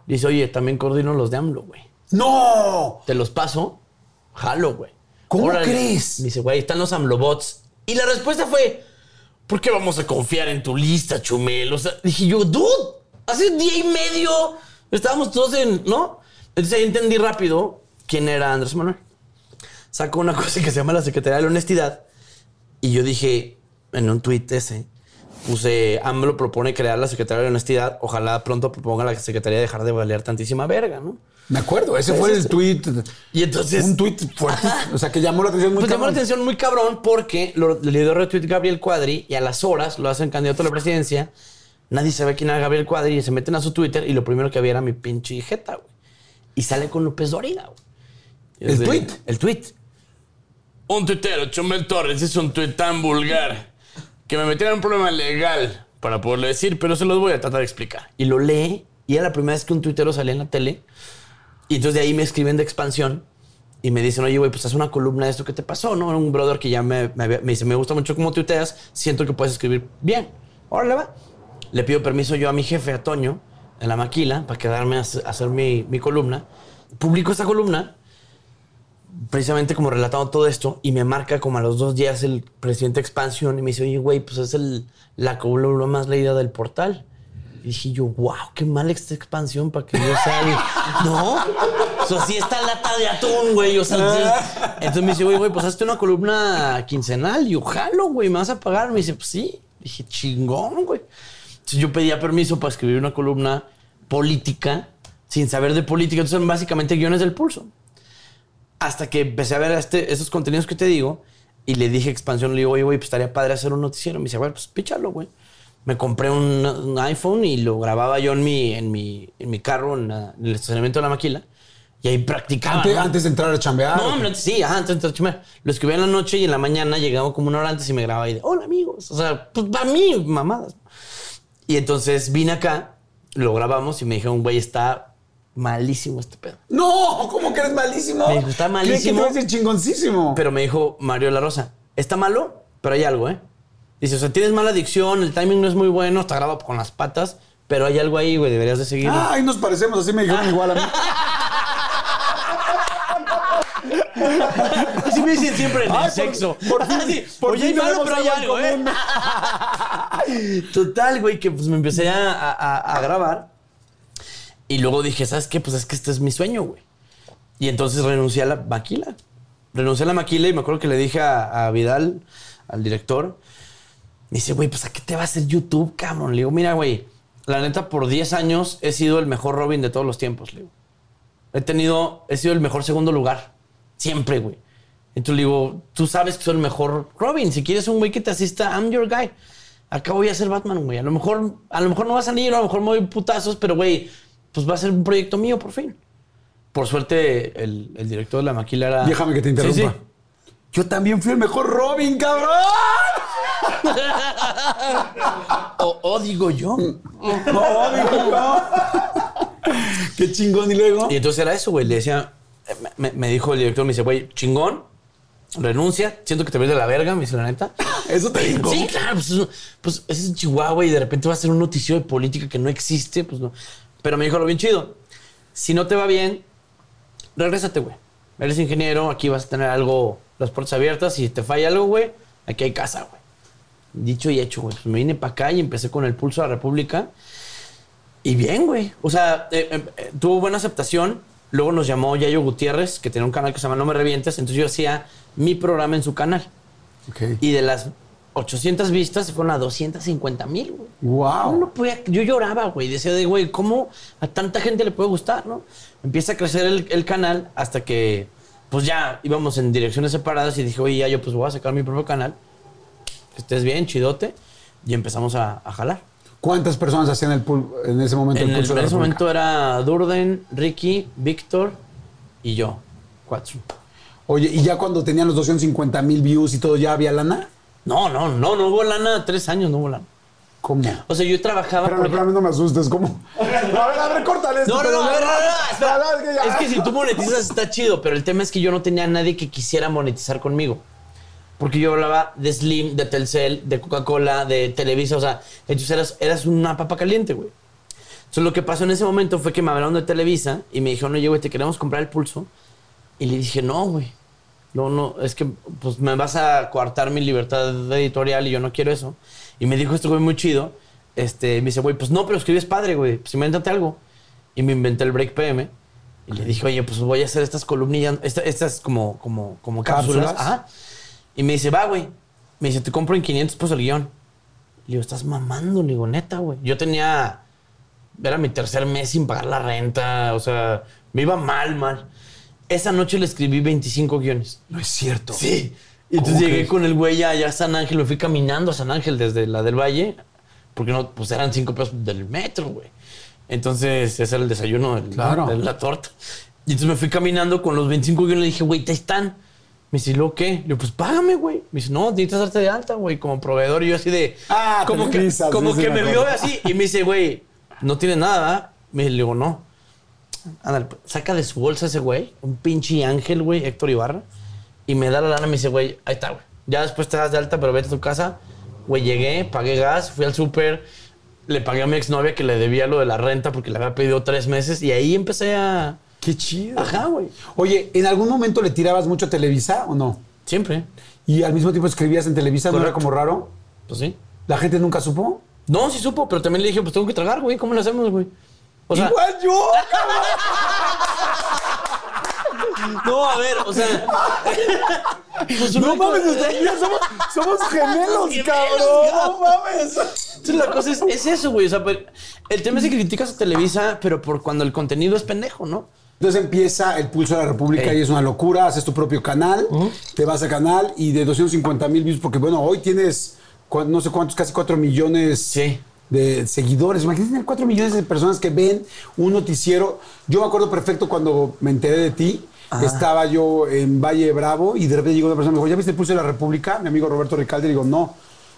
Dice, oye, también coordino los de AMLO, güey.
¡No!
Te los paso, jalo, güey.
¿Cómo
Órale.
crees?
Me dice, güey, están los AMLObots. Y la respuesta fue, ¿por qué vamos a confiar en tu lista, Chumel? O sea, dije yo, dude, hace día y medio estábamos todos en, ¿no? Entonces ahí entendí rápido quién era Andrés Manuel. Sacó una cosa que se llama la Secretaría de la Honestidad. Y yo dije, en un tuit ese, puse, AMLO propone crear la Secretaría de Honestidad. Ojalá pronto proponga la Secretaría de dejar de valer tantísima verga, ¿no?
Me acuerdo, ese fue el tweet.
Y entonces...
Un tweet fuerte. O sea, que llamó la atención muy
Pues llamó la atención muy cabrón porque lo, le dio retweet Gabriel Cuadri y a las horas lo hacen candidato a la presidencia. Nadie sabe quién era Gabriel Cuadri y se meten a su Twitter y lo primero que había era mi pinche jeta, güey. Y sale con López Dóriga, güey. Y
¿El tweet?
El tweet. Un tuitero, Chumel Torres, hizo un tuit tan vulgar que me metieron en un problema legal para poderlo decir, pero se los voy a tratar de explicar. Y lo lee y era la primera vez que un tuitero salía en la tele. Y entonces de ahí me escriben de expansión y me dicen, oye, güey, pues haz una columna de esto que te pasó, ¿no? Un brother que ya me, me, me dice, me gusta mucho cómo tuiteas, siento que puedes escribir bien. Órale, va. Le pido permiso yo a mi jefe, a Toño, en la maquila, para quedarme a hacer mi, mi columna. Publico esta columna, precisamente como relatando todo esto, y me marca como a los dos días el presidente de expansión y me dice, oye, güey, pues es el, la columna más leída del portal. Dije yo, wow, qué mal esta expansión para que yo el- No, o sea, sí está lata de atún, güey. O sea, sí. Entonces me dice, güey, güey, pues hazte una columna quincenal. Y yo, jalo, güey, ¿me vas a pagar? Me dice, pues sí. Dije, chingón, güey. Entonces yo pedía permiso para escribir una columna política sin saber de política. Entonces, básicamente guiones del pulso. Hasta que empecé a ver este, esos contenidos que te digo y le dije Expansión, le digo, oye, güey, pues estaría padre hacer un noticiero. Me dice, güey, pues píchalo, güey. Me compré un, un iPhone y lo grababa yo en mi, en mi, en mi carro, en, la- en el estacionamiento de la maquila. Y ahí practicaba.
Antes,
¿no?
antes de entrar a chambear.
No, hombre, sí, ajá, antes de entrar a chambear. Lo escribía en la noche y en la mañana llegaba como una hora antes y me grababa y de, hola amigos. O sea, pues para mí, mamadas. Y entonces vine acá, lo grabamos y me dijeron, güey, está malísimo este pedo.
No, ¿cómo que eres malísimo?
Me dijo, está
que
malísimo.
tú eres chingoncísimo.
Pero me dijo Mario La Rosa, está malo, pero hay algo, ¿eh? Dice, o sea, tienes mala adicción, el timing no es muy bueno, está grabado con las patas, pero hay algo ahí, güey, deberías de seguir.
Ah, ahí nos parecemos, así me dijeron igual a mí.
Así me dicen siempre en el
Ay,
sexo.
por fin-
Así,
por
Oye,
fin
malo, pero hay
algo
¿eh? Total, güey, que pues me empecé a, a- a grabar. Y luego dije, ¿sabes qué? Pues es que este es mi sueño, güey. Y entonces renuncié a la maquila. Renuncié a la maquila y me acuerdo que le dije a, Vidal, al director, me dice, güey, pues ¿a qué te va a hacer YouTube, cabrón? Le digo, mira, güey, la neta, por 10 años he sido el mejor Robin de todos los tiempos, le digo. He tenido, he sido el mejor segundo lugar. Siempre, güey. Entonces le digo, tú sabes que soy el mejor Robin. Si quieres un güey que te asista, I'm your guy. Acá voy a ser Batman, güey. A lo mejor, a lo mejor no va a salir, a lo mejor me voy putazos, pero güey, pues va a ser un proyecto mío por fin. Por suerte, el, el director de la maquila era.
Déjame que te interrumpa.
Sí, sí.
Yo también fui el mejor Robin, cabrón.
o, o digo yo.
No, digo, no. Qué chingón. Y luego.
Y entonces era eso, güey. Le decía, me, me dijo el director, me dice, güey, chingón, renuncia, siento que te ves de la verga, me dice la neta.
Eso te digo.
Sí, claro, pues, pues es Chihuahua y de repente va a ser un noticiero de política que no existe, pues no. Pero me dijo lo bien chido. Si no te va bien, regrésate, güey. Eres ingeniero, aquí vas a tener algo, las puertas abiertas. Si te falla algo, güey, aquí hay casa, güey. Dicho y hecho, güey. Pues me vine para acá y empecé con el pulso de la República. Y bien, güey. O sea, eh, eh, eh, tuvo buena aceptación. Luego nos llamó Yayo Gutiérrez, que tenía un canal que se llama No Me Revientes. Entonces yo hacía mi programa en su canal.
Ok.
Y de las 800 vistas se fueron a 250 mil, güey.
Wow.
No, no podía- yo lloraba, güey. Decía de, güey, ¿cómo a tanta gente le puede gustar, no? Empieza a crecer el, el canal hasta que, pues ya íbamos en direcciones separadas y dije, oye, ya yo pues voy a sacar mi propio canal. Que estés bien, chidote. Y empezamos a, a jalar.
¿Cuántas personas hacían el pul- en ese momento
En,
el
el- en ese momento era Durden, Ricky, Víctor y yo. Cuatro.
Oye, y ya cuando tenían los 250 mil views y todo, ¿ya había lana?
No, no, no, no hubo lana. Tres años no hubo lana.
¿Cómo?
O sea, yo trabajaba...
Espérame, no me asustes, ¿cómo? A ver, a ver, córtale esto.
No, no,
pero
no, a ver. No, no,
es que ya-
Es que si tú monetizas está chido, pero el tema es que yo no tenía a nadie que quisiera monetizar conmigo. Porque yo hablaba de Slim, de Telcel, de Coca-Cola, de Televisa, o sea, entonces eras, eras una papa caliente, güey. Entonces lo que pasó en ese momento fue que me hablaron de Televisa y me dijeron, oye, güey, te queremos comprar el pulso. Y le dije, no, güey. No, no, es que pues me vas a coartar mi libertad editorial y yo no quiero eso. Y me dijo este güey muy chido. Este, me dice, güey, pues no, pero escribes padre, güey. Pues invéntate algo. Y me inventé el Break PM. Y le dije, oye, pues voy a hacer estas columnillas, esta- estas como, como, como cápsulas.
Cápsulas.
Ajá. Y me dice, va, güey. Me dice, te compro en 500 pesos el guion. Le digo, estás mamando, le digo, neta, güey. Yo tenía, era mi tercer mes sin pagar la renta, o sea, me iba mal, mal. Esa noche le escribí 25 guiones.
No es cierto.
Sí. Y entonces
¿Cómo
llegué
crees?
con el güey allá a San Ángel, me fui caminando a San Ángel desde la del Valle, porque no, pues eran 5 pesos del metro, güey. Entonces, ese era el desayuno del-
Claro.
de la torta. Y entonces me fui caminando con los 25 guiones y le dije, güey, te están. Me dice, ¿y luego qué? Le digo, pues págame, güey. Me dice, no, necesitas darte de alta, güey, como proveedor. Y yo así de.
Ah,
como que, como que
me
me vio así. Y me dice, güey, no tiene nada. Me le digo, no. Ándale, pues, saca de su bolsa ese güey, un pinche ángel, güey, Héctor Ibarra, y me da la lana y me dice, güey, ahí está, güey. Ya después te das de alta, pero vete a tu casa. Güey, llegué, pagué gas, fui al súper, le pagué a mi exnovia que le debía lo de la renta porque le había pedido tres meses y ahí empecé a...
Qué chido.
Ajá, güey.
Oye, ¿en algún momento le tirabas mucho a Televisa o no?
Siempre.
Y al mismo tiempo escribías en Televisa, ¿no era como raro?
Pues sí.
¿La gente nunca supo?
No, sí supo, pero también le dije, pues tengo que tragar, güey, ¿cómo lo hacemos, güey? O sea,
Igual yo,
no, a ver, o sea... pues
No mames, vida somos, somos gemelos,
Gemelos,
cabrón. No
cabrón.
mames.
Entonces la cosa es, es eso, güey. O sea, pero el tema es que criticas a Televisa, pero por cuando el contenido es pendejo, ¿no?
Entonces empieza el Pulso de la República
Ey.
y es una locura. Haces tu propio canal, te vas a canal y de 250 mil views, porque bueno, hoy tienes no sé cuántos, casi 4 millones
Sí.
De seguidores. Imagínate tener 4 millones de personas que ven un noticiero. Yo me acuerdo perfecto cuando me enteré de ti. Estaba yo en Valle Bravo y de repente llegó una persona y me dijo, ¿ya viste el Pulso de la República? Mi amigo Roberto Ricalde. Y digo, no.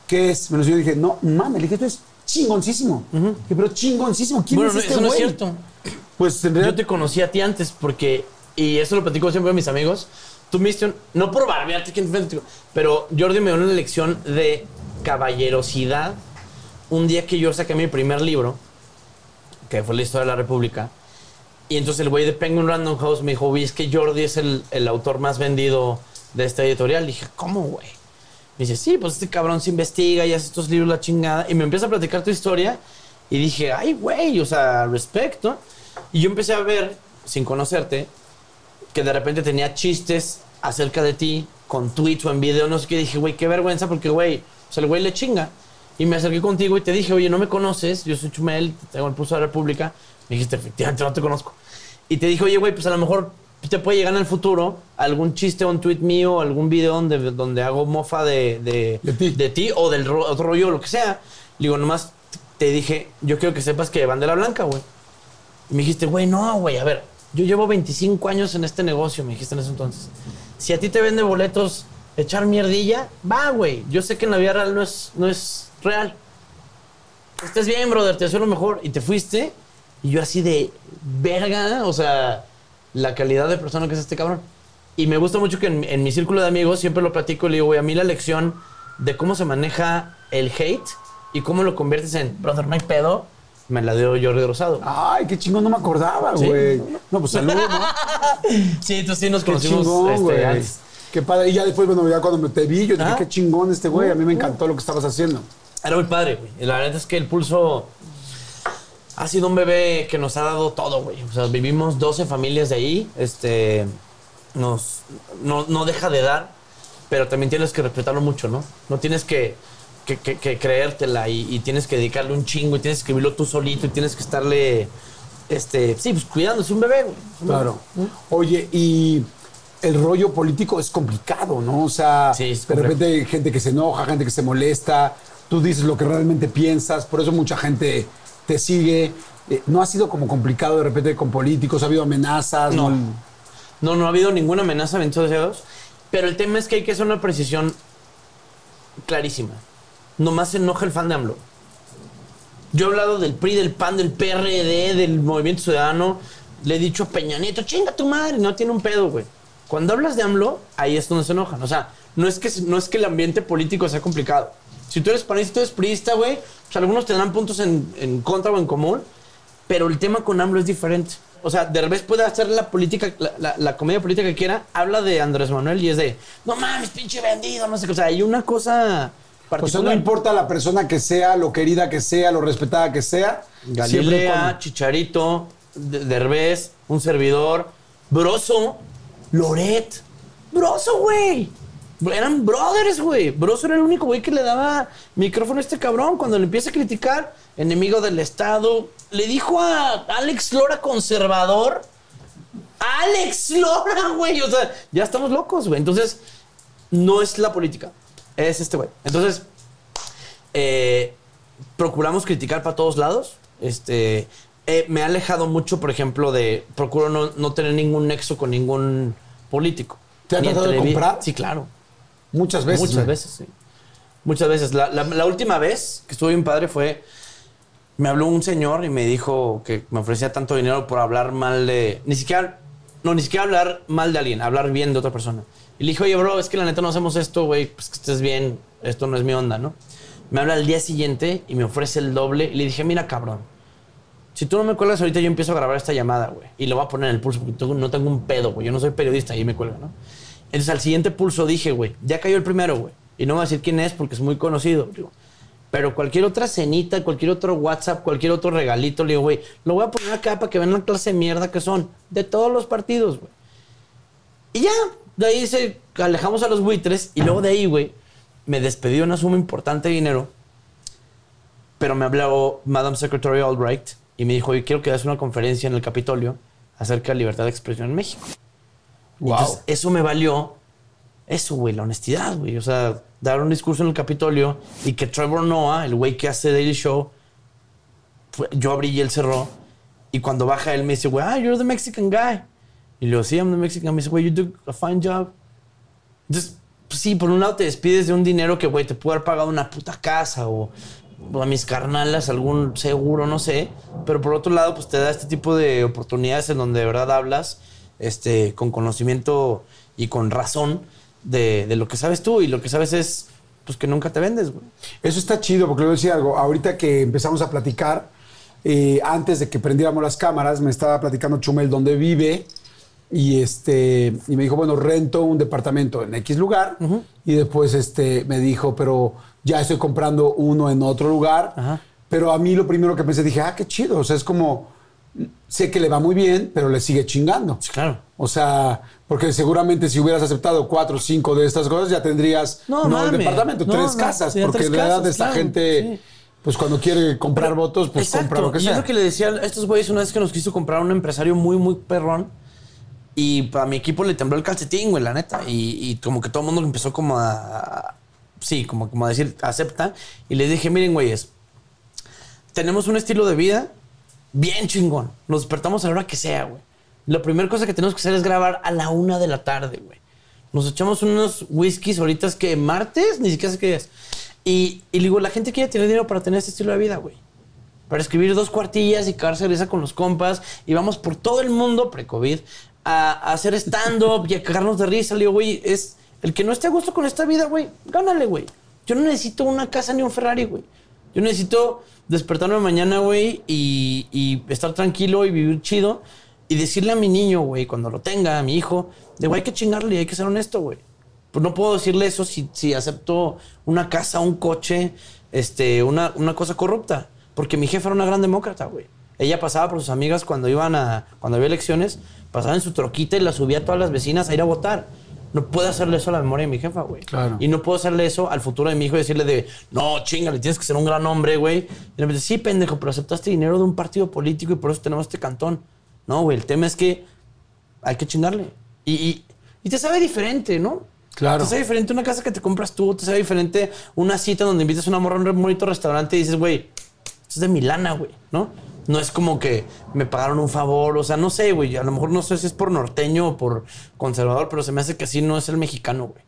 ¿Qué es? Me lo enseñó y dije, no, mames. Le dije, esto es chingoncísimo. Pero chingoncísimo. ¿Quién
Bueno,
es este
eso no es cierto.
Pues en realidad
Yo te conocí a ti antes porque, y eso lo platico siempre a mis amigos, tú me diste un- no por barbearte, ¿quién te digo, pero Jordi me dio una lección de caballerosidad un día que yo saqué mi primer libro, que fue la historia de la República, y entonces el güey de Penguin Random House me dijo, oye, es que Jordi es el, el autor más vendido de esta editorial. dije, ¿cómo, güey? Me dice, sí, pues este cabrón se investiga y hace estos libros la chingada. Y me empieza a platicar tu historia y dije, ay, güey, o sea, respecto. Y yo empecé a ver, sin conocerte, que de repente tenía chistes acerca de ti, con tweets o en video, no sé qué. Dije, güey, qué vergüenza, porque, güey, o sea, el güey le chinga. Y me acerqué contigo y te dije, oye, no me conoces, yo soy Chumel, tengo el pulso de la República. Me dijiste, efectivamente, no te conozco. Y te dije, oye, güey, pues a lo mejor te puede llegar en el futuro algún chiste o un tweet mío, algún video donde, donde hago mofa de, de,
De ti.
o del ro- otro rollo, lo que sea. Le digo, nomás te dije, yo quiero que sepas que bandera blanca, güey. Y me dijiste, güey, no, güey, a ver, yo llevo 25 años en este negocio, me dijiste en ese entonces. Si a ti te vende boletos echar mierdilla, va, güey. Yo sé que en la vida real no es, no es real. Estés bien, brother, te deseo lo mejor. Y te fuiste. Y yo así de verga, o sea, la calidad de persona que es este cabrón. Y me gusta mucho que en, en mi círculo de amigos siempre lo platico y le digo, güey, a mí la lección de cómo se maneja el hate y cómo lo conviertes en, brother, no hay pedo, me la dio Jordi Rosado.
Ay, qué chingón, no me acordaba,
Sí.
güey. No, pues saludos, ¿no?
Sí, tú sí nos
Qué
conocimos
chingón,
este, antes.
Qué padre. Y ya después, bueno, ya cuando me te vi, yo dije,
Ah.
qué chingón este güey. A mí me encantó lo que estabas haciendo.
Era muy padre, güey. Y la verdad es que el pulso ha sido un bebé que nos ha dado todo, güey. O sea, vivimos 12 familias de ahí. Este. Nos. No, no deja de dar, pero también tienes que respetarlo mucho, ¿no? No tienes que. que, que- que creértela y, y tienes que dedicarle un chingo y tienes que escribirlo tú solito y tienes que estarle. Este. Sí, pues cuidando. Es un bebé, güey.
Claro. Oye, y el rollo político es complicado, ¿no? O sea,
Sí,
de repente hay gente que se enoja, gente que se molesta. Tú dices lo que realmente piensas, por eso mucha gente te sigue. Eh, ¿No ha sido como complicado de repente con políticos? ¿Ha habido amenazas?
No. No, no ha habido ninguna amenaza, bendito Dios. Pero el tema es que hay que hacer una precisión clarísima. Nomás se enoja el fan de AMLO. Yo he hablado del PRI, del PAN, del PRD, del Movimiento Ciudadano. Le he dicho a Peña Nieto, chinga tu madre, no tiene un pedo, güey. Cuando hablas de AMLO, ahí es donde se enojan. O sea, no es que, no es que el ambiente político sea complicado. Si tú eres panista, tú eres priista, güey, pues algunos tendrán puntos en, en contra o en común, pero el tema con AMLO es diferente. O sea, Derbez puede hacer la política, la, la- la comedia política que quiera, habla de Andrés Manuel y es de, no mames, pinche vendido, no sé qué. O sea, hay una cosa
O sea, no importa la persona que sea, lo querida que sea, lo respetada que sea.
Galilea,
cuando-
Chicharito, De- Derbez, un servidor, Broso, Loret. Broso, güey. Eran brothers, güey. Broso era el único güey que le daba micrófono a este cabrón. Cuando le empieza a criticar, enemigo del Estado, le dijo a Alex Lora conservador. Alex Lora, güey. O sea, ya estamos locos, güey. Entonces, no es la política. Es este güey. Entonces, eh, procuramos criticar para todos lados. Este, eh, me ha alejado mucho, por ejemplo, de. Procuro no, no tener ningún nexo con ningún político.
¿Te ha
Ni
tratado de comprar?
Sí, claro.
Muchas veces.
Muchas veces, sí. Muchas veces. La, la- la última vez que estuve bien padre fue. Me habló un señor y me dijo que me ofrecía tanto dinero por hablar mal de. Ni siquiera. No, ni siquiera hablar mal de alguien, hablar bien de otra persona. Y le dije, oye, bro, es que la neta no hacemos esto, güey, pues que estés bien, esto no es mi onda, ¿no? Me habla al día siguiente y me ofrece el doble. Y le dije, mira, cabrón, si tú no me cuelgas ahorita, yo empiezo a grabar esta llamada, güey. Y lo voy a poner en el pulso porque tengo- no tengo un pedo, güey. Yo no soy periodista y me cuelga, ¿no? Entonces al siguiente pulso dije, güey, ya cayó el primero, güey. Y no voy a decir quién es porque es muy conocido. Digo, pero cualquier otra cenita, cualquier otro WhatsApp, cualquier otro regalito, le digo, güey, lo voy a poner acá para que vean la clase de mierda que son. De todos los partidos, güey. Y ya, de ahí se alejamos a los buitres y luego de ahí, güey, me despedió una suma importante de dinero. Pero me habló Madam Secretary Albright y me dijo, oye, quiero que hagas una conferencia en el Capitolio acerca de libertad de expresión en México.
Wow.
Entonces, eso me valió, eso, güey, la honestidad, güey. O sea, dar un discurso en el Capitolio y que Trevor Noah, el güey que hace Daily Show, fue- yo abrí y él cerró. Y cuando baja él me dice, güey, ah, you're the Mexican guy. Y le digo, sí, I'm the Mexican. Me dice, güey, you do a fine job. Entonces, pues sí, por un lado te despides de un dinero que, güey, te pudo haber pagado una puta casa o, o a mis carnalas algún seguro, no sé. Pero por otro lado, pues te da este tipo de oportunidades en donde de verdad hablas este, con conocimiento y con razón de, de lo que sabes tú. Y lo que sabes es, pues que nunca te vendes, güey.
Eso está chido, porque le voy a decir algo. Ahorita que empezamos a platicar, eh, antes de que prendiéramos las cámaras, me estaba platicando Chumel dónde vive. Y, este, y me dijo, bueno, rento un departamento en X lugar. Y después este, me dijo, pero ya estoy comprando uno en otro lugar.
Ajá.
Pero a mí lo primero que pensé, dije, ah, qué chido. O sea, es como, sé que le va muy bien, pero le sigue chingando.
Sí, claro.
O sea, porque seguramente si hubieras aceptado cuatro o cinco de estas cosas, ya tendrías
No,
no, el departamento,
No,
tres
no,
casas. porque
tres
realidad
casas,
esta
claro,
gente,
sí.
pues cuando quiere comprar votos, pues
Exacto.
compra lo que
y
sea.
es lo que le decía a estos güeyes una vez que nos quiso comprar un empresario muy, muy perrón. Y para mi equipo le tembló el calcetín, güey, la neta. Y, y como que todo el mundo empezó como a... a- sí, como, como a decir, acepta. Y les dije, miren, güeyes, tenemos un estilo de vida bien chingón. Nos despertamos a la hora que sea, güey. La primera cosa que tenemos que hacer es grabar a la una de la tarde, güey. Nos echamos unos whiskies ahorita es que martes, ni siquiera sé qué es. Y, y digo, la gente quiere tener dinero para tener este estilo de vida, güey. Para escribir dos cuartillas y cagarse risa con los compas. Y vamos por todo el mundo, pre-COVID, a, a hacer stand-up y a cagarnos de risa. Le digo, güey, es el que no esté a gusto con esta vida, güey, gánale, güey. Yo no necesito una casa ni un Ferrari, güey. Yo necesito despertarme mañana, güey, y, y estar tranquilo y vivir chido. Y decirle a mi niño, güey, cuando lo tenga, a mi hijo, de, güey, hay que chingarle hay que ser honesto, güey. Pues no puedo decirle eso si, si acepto una casa, un coche, este, una, una cosa corrupta. Porque mi jefa era una gran demócrata, güey. Ella pasaba por sus amigas cuando iban a, cuando había elecciones, pasaba en su troquita y la subía a todas las vecinas a ir a votar. No puedo hacerle eso a la memoria de mi jefa, güey.
Claro.
Y no puedo hacerle eso al futuro de mi hijo y decirle de, no, chingale, tienes que ser un gran hombre, güey. Y le dice, sí, pendejo, pero aceptaste dinero de un partido político y por eso tenemos este cantón. No, güey, el tema es que hay que chingarle. Y, y, y te sabe diferente, ¿no?
Claro.
Te sabe diferente una casa que te compras tú, te sabe diferente una cita donde invitas a una morra a un bonito restaurante y dices, güey, esto es de mi lana, güey, ¿no? No es como que me pagaron un favor, o sea, no sé, güey, a lo mejor no sé si es por norteño o por conservador, pero se me hace que así no es el mexicano, güey.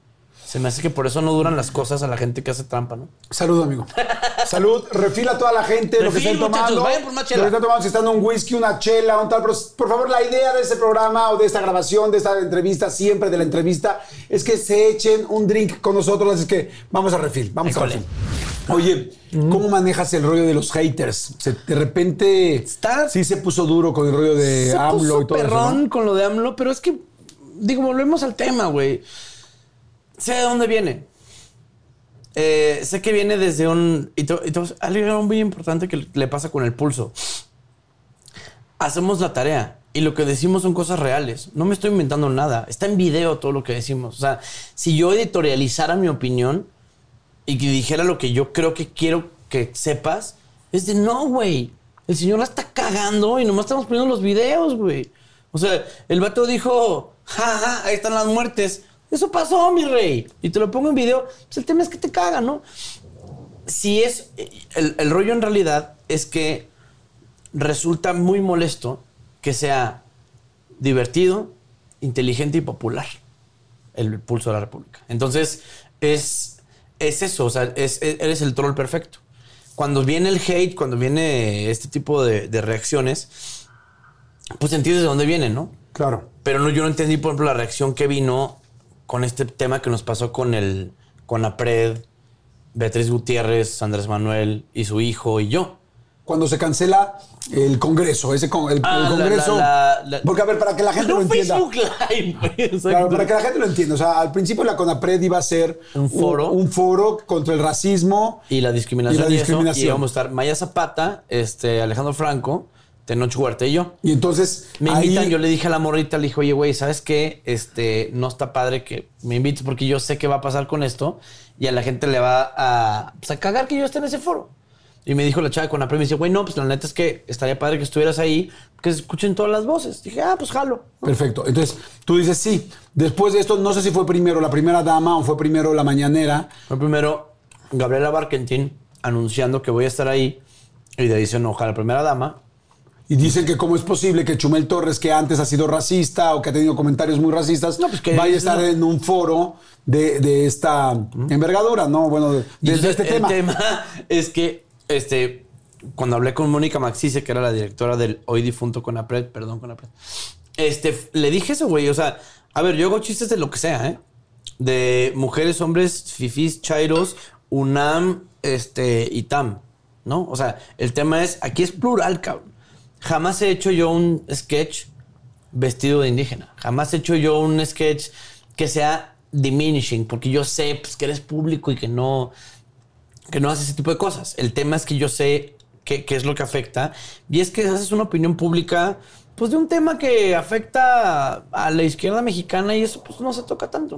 Se me hace que por eso no duran las cosas a la gente que hace trampa, ¿no?
Salud, amigo. Salud. Refila a toda la gente lo que estén tomando.
vayan por más chela.
Lo que estén tomando, si están un whisky, una chela, un tal. Pero, por favor, la idea de este programa o de esta grabación, de esta entrevista, siempre de la entrevista, es que se echen un drink con nosotros. Así que vamos a refil. Vamos a refil. Oye, ¿cómo manejas el rollo de los haters? Se- de repente
Está-
sí se puso duro con el rollo de
Se
AMLO
puso
y todo eso.
perrón
¿no?
con lo de AMLO, pero es que, digo, volvemos al tema, güey. Sé de dónde viene. Eh, sé que viene desde un... Y to- y to- algo muy importante que le pasa con el pulso. Hacemos la tarea y lo que decimos son cosas reales. No me estoy inventando nada. Está en video todo lo que decimos. O sea, si yo editorializara mi opinión y que dijera lo que yo creo que quiero que sepas, es de no, güey. El señor la está cagando y nomás estamos poniendo los videos, güey. O sea, el vato dijo, jaja, ahí están las muertes. Eso pasó, mi rey. Y te lo pongo en video. Pues el tema es que te caga, ¿no? Si es. El, el rollo en realidad es que resulta muy molesto que sea divertido, inteligente y popular el pulso de la República. Entonces, es, es eso, o sea, es- es- eres el troll perfecto. Cuando viene el hate, cuando viene este tipo de, de reacciones, pues entiendes de dónde viene, ¿no?
Claro.
Pero no, yo no entendí, por ejemplo, la reacción que vino con este tema que nos pasó con el con la Pred, Beatriz Gutiérrez, Andrés Manuel y su hijo y yo.
Cuando se cancela el Congreso, ese con, el,
Ah,
el Congreso.
la- la-
porque, a ver, para que la gente
No,
lo entienda.
Facebook Live. Exacto.
Claro, para que la gente lo entienda. O sea, al principio la CONAPRED iba a ser
Un foro.
un, foro contra el racismo.
Y la discriminación
Y la discriminación.
Y íbamos a estar Maya Zapata, este, Alejandro Franco, Tenoch Huerta y yo.
Y entonces.
Me
ahí-
invitan, yo le dije a la morrita, le dije, oye, güey, ¿sabes qué? Este, no está padre que me invites porque yo sé qué va a pasar con esto y a la gente le va a, pues, a cagar que yo esté en ese foro. Y me dijo la chava con la premisa, güey, no, pues la neta es que estaría padre que estuvieras ahí, que se escuchen todas las voces. Dije, ah, pues jalo.
Perfecto. Entonces, tú dices sí. Después de esto, no sé si fue primero la primera dama o fue primero la mañanera.
Fue primero Gabriela Barkentin anunciando que voy a estar ahí y de ahí se enoja la primera dama.
Y dicen que cómo es posible que Chumel Torres, que antes ha sido racista o que ha tenido comentarios muy racistas,
No, pues que-
vaya a estar
no.
en un foro de, de esta envergadura, ¿no? Bueno, de, este
el
tema.
tema es que este, cuando hablé con Mónica Maxice, que era la directora del hoy difunto Conapred, perdón, Conapred, este, le dije eso, güey. O sea, a ver, yo hago chistes de lo que sea, ¿eh? De mujeres, hombres, fifís, chairos, UNAM, este, y TAM, ¿no? O sea, el tema es, aquí es plural, cabrón. Jamás he hecho yo un sketch vestido de indígena. Jamás he hecho yo un sketch que sea diminishing, porque yo sé pues, que eres público y que no, que no haces ese tipo de cosas. El tema es que yo sé qué, qué es lo que afecta y es que haces una opinión pública pues de un tema que afecta a la izquierda mexicana y eso pues no se toca tanto.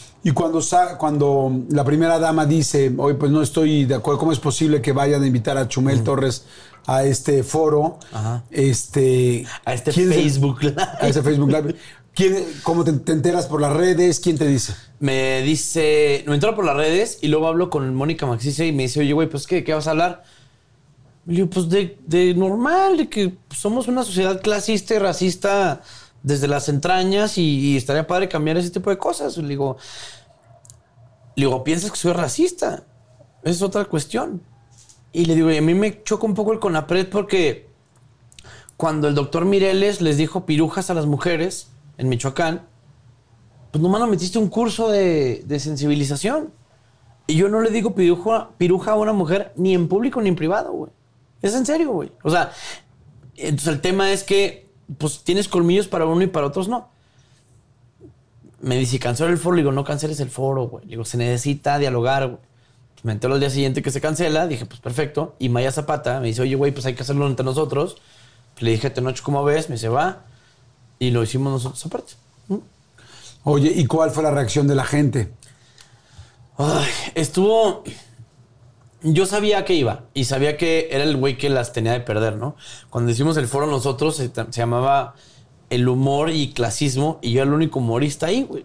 Y cuando, sa- cuando la primera dama dice, hoy pues no estoy de acuerdo, ¿cómo es posible que vayan a invitar a Chumel Torres a este foro? Este,
A este
¿quién es el-
Facebook Live.
a ese Facebook Live. ¿Quién, ¿Cómo te, te enteras por las redes? ¿Quién te dice?
Me dice, me entro por las redes y luego hablo con Mónica Maxice y me dice, oye, güey, pues ¿qué, ¿qué vas a hablar? Le digo, pues de, de normal, de que somos una sociedad clasista y racista desde las entrañas y, estaría padre cambiar ese tipo de cosas. Le digo, le digo, ¿piensas que soy racista? Es otra cuestión. Y le digo, a mí me choca un poco el CONAPRED porque cuando el doctor Mireles les dijo pirujas a las mujeres en Michoacán, pues nomás no metiste un curso de, de sensibilización. Y yo no le digo piruja, piruja a una mujer ni en público ni en privado, güey. Es en serio, güey. O sea, entonces el tema es que, pues tienes colmillos para uno y para otros no. Me dice, cancela el foro. Le digo, no canceles el foro, güey. Le digo, se necesita dialogar, güey. Pues me entero al día siguiente que se cancela. Dije, pues perfecto. Y Maya Zapata me dice, oye, güey, pues hay que hacerlo entre nosotros. Le dije, Tenoch, ¿cómo ves? Me dice, va. Y lo hicimos nosotros aparte.
Oye, ¿y cuál fue la reacción de la gente?
Ay, estuvo. Yo sabía que iba y sabía que era el güey que las tenía de perder, ¿no? Cuando hicimos el foro nosotros se, llamaba El humor y clasismo y yo era el único humorista ahí, güey.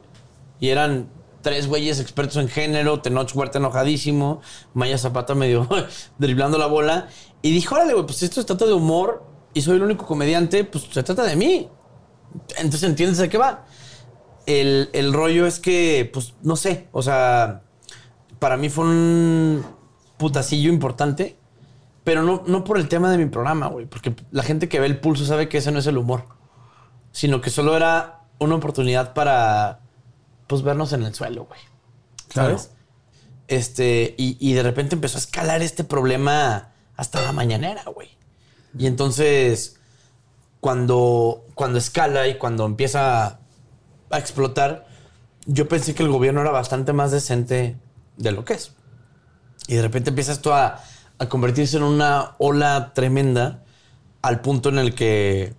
Y eran tres güeyes expertos en género, Tenoch Huerta enojadísimo, Maya Zapata medio driblando la bola. Y dije, órale, güey, pues esto se trata de humor y soy el único comediante, pues se trata de mí. Entonces entiendes de qué va. El, el rollo es que, pues, no sé, o sea, para mí fue un putacillo importante, pero no, no por el tema de mi programa, güey, porque la gente que ve el pulso sabe que ese no es el humor, sino que solo era una oportunidad para, pues, vernos en el suelo, güey. ¿Sabes? Este, y, y de repente empezó a escalar este problema hasta la mañanera, güey. Y entonces, cuando, cuando escala y cuando empieza a explotar, yo pensé que el gobierno era bastante más decente de lo que es. Y de repente empieza esto a, convertirse en una ola tremenda al punto en el que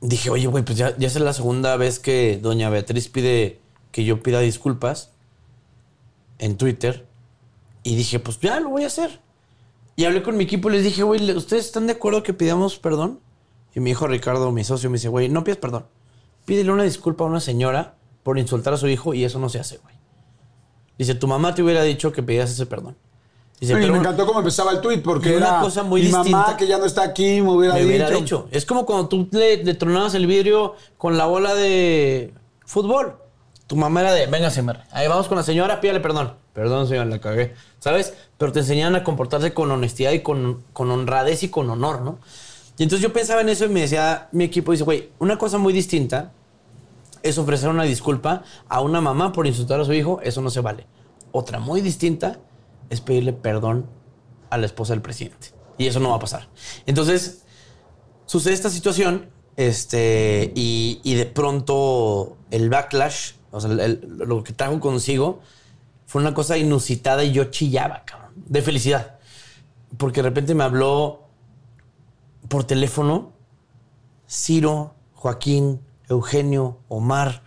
dije, oye, güey, pues ya, ya es la segunda vez que doña Beatriz pide que yo pida disculpas en Twitter. Y dije, pues ya lo voy a hacer. Y hablé con mi equipo y les dije, güey, ¿ustedes están de acuerdo que pidamos perdón? Y mi hijo Ricardo, mi socio, me dice, güey, no pidas perdón. Pídele una disculpa a una señora por insultar a su hijo y eso no se hace, güey. Dice, tu mamá te hubiera dicho que pidieras ese perdón. Dice,
y me encantó cómo empezaba el tweet porque
y una
era
cosa muy
mi
distinta.
mamá que ya no está aquí me hubiera,
me hubiera
dicho.
dicho. Es como cuando tú le, le tronabas el vidrio con la bola de fútbol. Tu mamá era de, venga, señor. Ahí vamos con la señora, pídale perdón. Perdón, señor, la cagué. ¿Sabes? Pero te enseñaban a comportarse con honestidad y con, con honradez y con honor, ¿no? Y entonces yo pensaba en eso y me decía mi equipo, dice, güey, una cosa muy distinta es ofrecer una disculpa a una mamá por insultar a su hijo, eso no se vale. Otra muy distinta es pedirle perdón a la esposa del presidente. Y eso no va a pasar. Entonces, sucede esta situación este, y, y de pronto el backlash, o sea, lo que trajo consigo, fue una cosa inusitada y yo chillaba, cabrón, de felicidad. Porque de repente me habló por teléfono Ciro, Joaquín, Eugenio, Omar,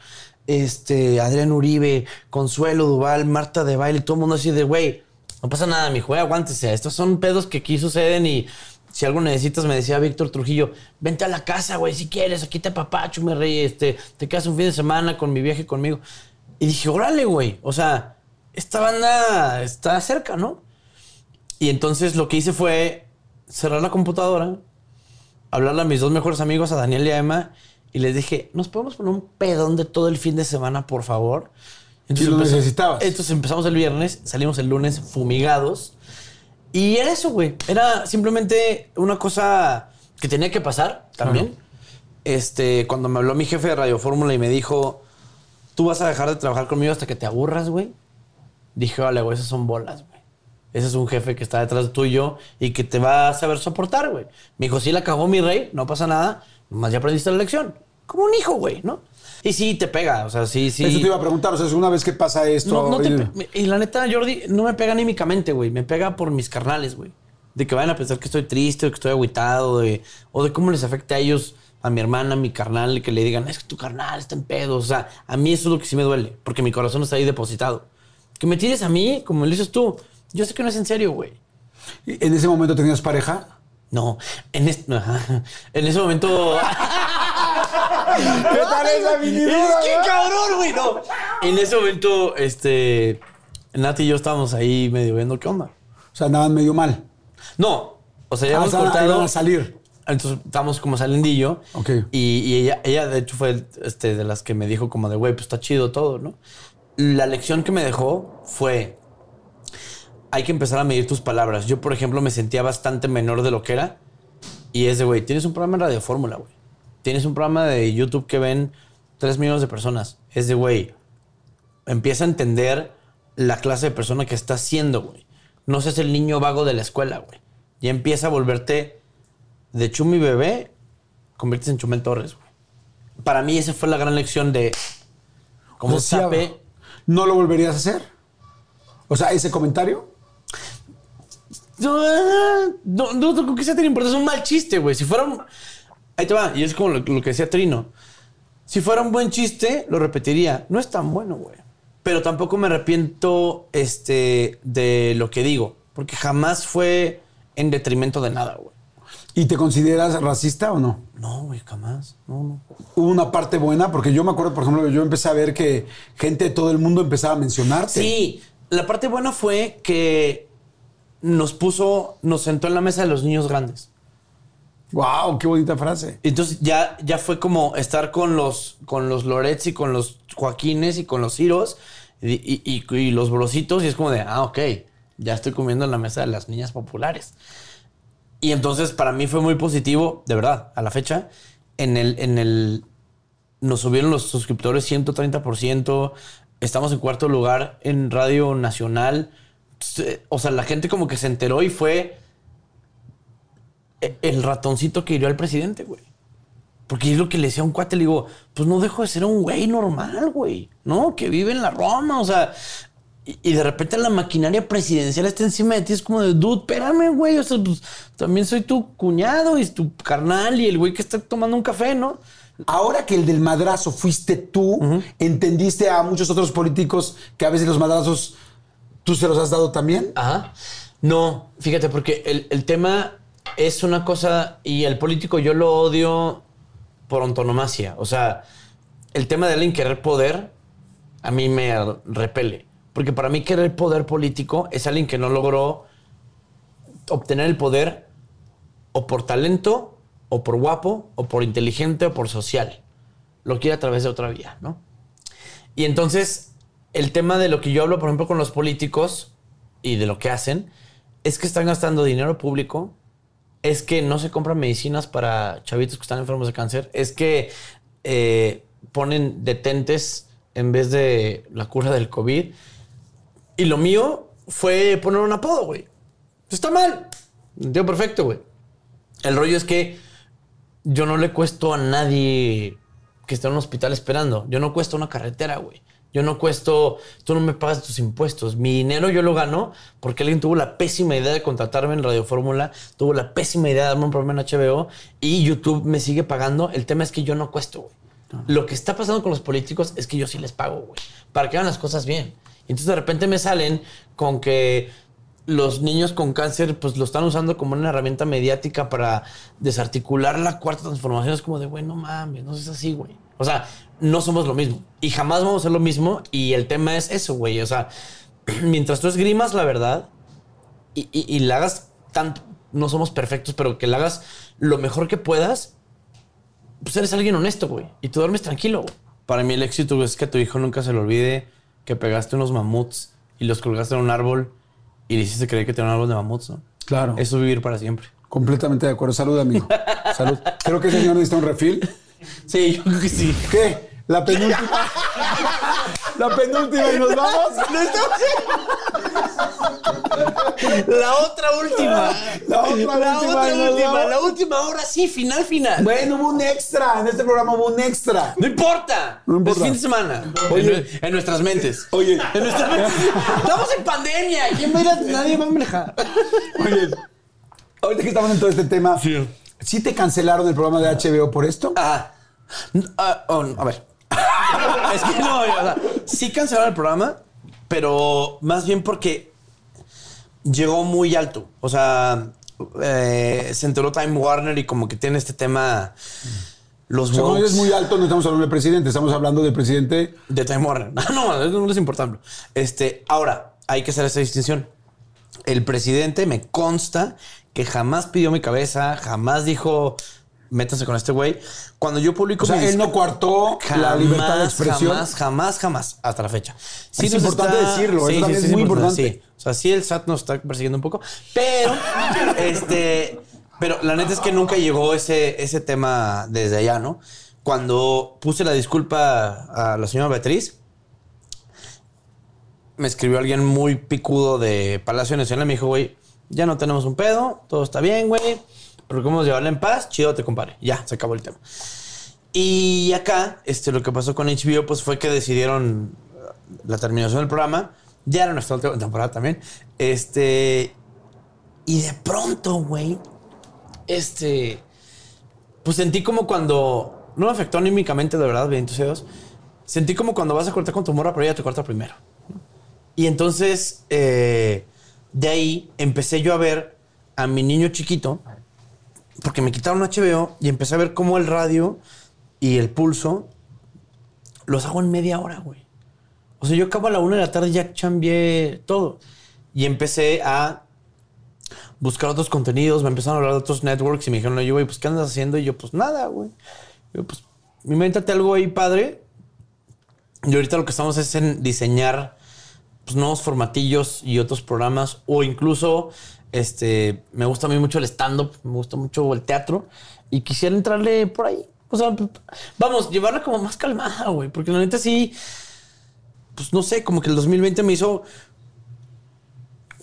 este, Adrián Uribe, Consuelo Duval, Marta de Baile, todo el mundo así de, güey, no pasa nada, mi güey, aguántese. Estos son pedos que aquí suceden y si algo necesitas, me decía Víctor Trujillo, vente a la casa, güey, si quieres, aquí te papacho, me rey, este, te quedas un fin de semana con mi viaje conmigo. Y dije, órale, güey, o sea, esta banda está cerca, ¿no? Y entonces lo que hice fue cerrar la computadora, hablarle a mis dos mejores amigos, a Daniel y a Emma, y les dije, ¿nos podemos poner un pedón de todo el fin de semana, por favor?
Sí, lo necesitabas.
Entonces empezamos el viernes, salimos el lunes fumigados. Y era eso, güey. Era simplemente una cosa que tenía que pasar también. Este, cuando me habló mi jefe de Radio Fórmula y me dijo, tú vas a dejar de trabajar conmigo hasta que te aburras, güey. Dije, vale, güey, esas son bolas, güey. Ese es un jefe que está detrás tuyo y que te va a saber soportar, güey. Me dijo, sí la cagó mi rey, no pasa nada, nomás ya aprendiste la lección. Como un hijo, güey, ¿no? Y sí, te pega, o sea, sí, sí.
Eso te iba a preguntar, o sea, es una vez que pasa esto.
No, no te y la neta, Jordi, no me pega anímicamente, güey. Me pega por mis carnales, güey. De que vayan a pensar que estoy triste o que estoy agüitado, de- o de cómo les afecta a ellos, a mi hermana, a mi carnal, que le digan, es que tu carnal está en pedo. O sea, a mí eso es lo que sí me duele, porque mi corazón está ahí depositado. Que me tires a mí, como lo dices tú, yo sé que no es en serio, güey.
¿En ese momento tenías pareja?
No, en, este, en ese momento.
¿Qué tal esa
Es que cabrón, güey, no. En ese momento, este. Nati y yo estábamos ahí medio viendo qué onda.
O sea, andaban medio mal.
No, o sea, ya
Ah,
hemos
sea,
cortado.
a salir.
Entonces estábamos como salendillo.
Ok.
Y, y ella, ella, de hecho, fue este, de las que me dijo como de, güey, pues está chido todo, ¿no? La lección que me dejó fue, hay que empezar a medir tus palabras. Yo, por ejemplo, me sentía bastante menor de lo que era. Y es de, güey, tienes un programa en Radio Fórmula, güey. Tienes un programa de YouTube que ven 3 millones de personas. Es de, güey, empieza a entender la clase de persona que estás siendo, güey. No seas el niño vago de la escuela, güey. Ya empieza a volverte de Chumi bebé, conviertes en Chumel Torres, güey. Para mí esa fue la gran lección de cómo
O sea,
sape.
¿No lo volverías a hacer? O sea, ese comentario.
No, no, no, no creo que sea tan importante. Es un mal chiste, güey. Si fuera un... Ahí te va. Y es como lo, lo que decía Trino. Si fuera un buen chiste, lo repetiría. No es tan bueno, güey. Pero tampoco me arrepiento este, de lo que digo. Porque jamás fue en detrimento de nada, güey.
¿Y te consideras racista o no?
No, güey, jamás. No, no.
Hubo una parte buena, porque yo me acuerdo, por ejemplo, que yo empecé a ver que gente de todo el mundo empezaba a mencionarte.
Sí, la parte buena fue que nos puso, nos sentó en la mesa de los niños grandes.
¡Wow! ¡Qué bonita frase!
Entonces ya, ya fue como estar con los, con los Lorets y con los Joaquines y con los Ciros y, y- y- y los Brositos y es como de, ah, ok, ya estoy comiendo en la mesa de las niñas populares. Y entonces para mí fue muy positivo, de verdad, a la fecha. En el, en el, nos subieron los suscriptores 130%. Estamos en cuarto lugar en Radio Nacional. O sea, la gente como que se enteró y fue e- el ratoncito que hirió al presidente, güey. Porque es lo que le decía a un cuate, le digo, pues no dejo de ser un güey normal, güey, ¿no? Que vive en la Roma, o sea, y, y de repente la maquinaria presidencial está encima de ti, es como de, dude, espérame, güey, o sea, pues también soy tu cuñado y tu carnal y el güey que está tomando un café, ¿no?
Ahora que el del madrazo fuiste tú, ¿entendiste a muchos otros políticos que a veces los madrazos tú se los has dado también?
Ajá. No, fíjate, porque el, el tema es una cosa y el político yo lo odio por antonomasia. O sea, el tema de alguien querer poder a mí me repele. Porque para mí querer poder político es alguien que no logró obtener el poder o por talento, o por guapo, o por inteligente, o por social. Lo quiere a través de otra vía, ¿no? Y entonces, el tema de lo que yo hablo, por ejemplo, con los políticos y de lo que hacen, es que están gastando dinero público, es que no se compran medicinas para chavitos que están enfermos de cáncer, es que eh, ponen detentes en vez de la cura del COVID. Y lo mío fue poner un apodo, güey. Está mal. Entiendo perfecto, güey. El rollo es que yo no le cuesto a nadie que esté en un hospital esperando. Yo no cuesto una carretera, güey. Yo no cuesto, tú no me pagas tus impuestos. Mi dinero yo lo gano porque alguien tuvo la pésima idea de contratarme en Radio Fórmula, tuvo la pésima idea de darme un programa en HBO y YouTube me sigue pagando. El tema es que yo no cuesto, güey. Lo que está pasando con los políticos es que yo sí les pago, güey, para que hagan las cosas bien. Y entonces de repente me salen con que los niños con cáncer pues lo están usando como una herramienta mediática para desarticular la cuarta transformación. Es como de, güey, no mames, no es así, güey. O sea, no somos lo mismo. Y jamás vamos a ser lo mismo. Y el tema es eso, güey. O sea, mientras tú esgrimas la verdad y, y, y la hagas tanto, no somos perfectos, pero que la hagas lo mejor que puedas, pues eres alguien honesto, güey. Y tú duermes tranquilo, güey. Para mí el éxito es que a tu hijo nunca se le olvide que pegaste unos mamuts y los colgaste en un árbol y le hiciste creer que tenía un árbol de mamuts, ¿no?
Claro.
Eso es vivir para siempre.
Completamente de acuerdo. Salud, amigo. Salud. Creo que ese señor necesita un refil.
Sí, yo creo que sí.
¿Qué? La penúltima. la penúltima y nos vamos.
La otra última.
La otra
La
última,
otra
nos
última. La última, ahora sí, final, final.
Bueno, hubo un extra. En este programa hubo un extra.
No importa.
No importa.
Es fin de semana.
Oye.
En, en nuestras mentes.
Oye.
En nuestras mentes. Estamos en pandemia. ¿Quién va a ir a- Nadie va a manejar.
Oye, ahorita que estamos en todo este tema, ¿sí, te cancelaron el programa de HBO por esto?
Ah. Ah, oh, a ver. Es que no, o sea, sí cancelaron el programa, pero más bien porque llegó muy alto. O sea, eh, se enteró Time Warner y como que tiene este tema. Los
O sea,
wokes
es muy alto, no estamos hablando del presidente, estamos hablando del presidente.
de Time Warner. No, eso no les importa. Este, ahora, hay que hacer esa distinción. El presidente me consta que jamás pidió mi cabeza, jamás dijo, métanse con este güey. Cuando yo publico
O sea,
mi
él no coartó la libertad de expresión.
Jamás, jamás, jamás, hasta la fecha.
Es importante decirlo, eso también es muy importante.
sí. O sea, sí el SAT nos está persiguiendo un poco, pero, este, pero la neta es que nunca llegó ese, ese tema desde allá, ¿no? Cuando puse la disculpa a la señora Beatriz, me escribió alguien muy picudo de Palacio Nacional y me dijo, güey, ya no tenemos un pedo, todo está bien, güey, pero cómo llevarla en paz, chido te compare. Ya, se acabó el tema. Y acá, este, lo que pasó con HBO, pues fue que decidieron uh, la terminación del programa. Ya era nuestra última temporada también. Este. Y de pronto, güey. Este. Pues sentí como cuando. No me afectó anímicamente, de verdad, bien Dios. Sentí como cuando vas a cortar con tu morra, pero ella te corta primero. Y entonces, eh, de ahí empecé yo a ver a mi niño chiquito, porque me quitaron HBO y empecé a ver cómo el radio y el pulso los hago en media hora, güey. O sea, yo acabo a la una de la tarde ya cambié todo. Y empecé a buscar otros contenidos, me empezaron a hablar de otros networks y me dijeron, oye, güey, pues, ¿qué andas haciendo? Y yo, pues, nada, güey. Yo, pues, invéntate algo ahí, padre. Y ahorita lo que estamos es en diseñar pues, nuevos formatillos y otros programas o incluso este me gusta a mí mucho el stand-up, me gusta mucho el teatro y quisiera entrarle por ahí. O sea, vamos, llevarla como más calmada, güey, porque la neta sí, pues no sé, como que el 2020 me hizo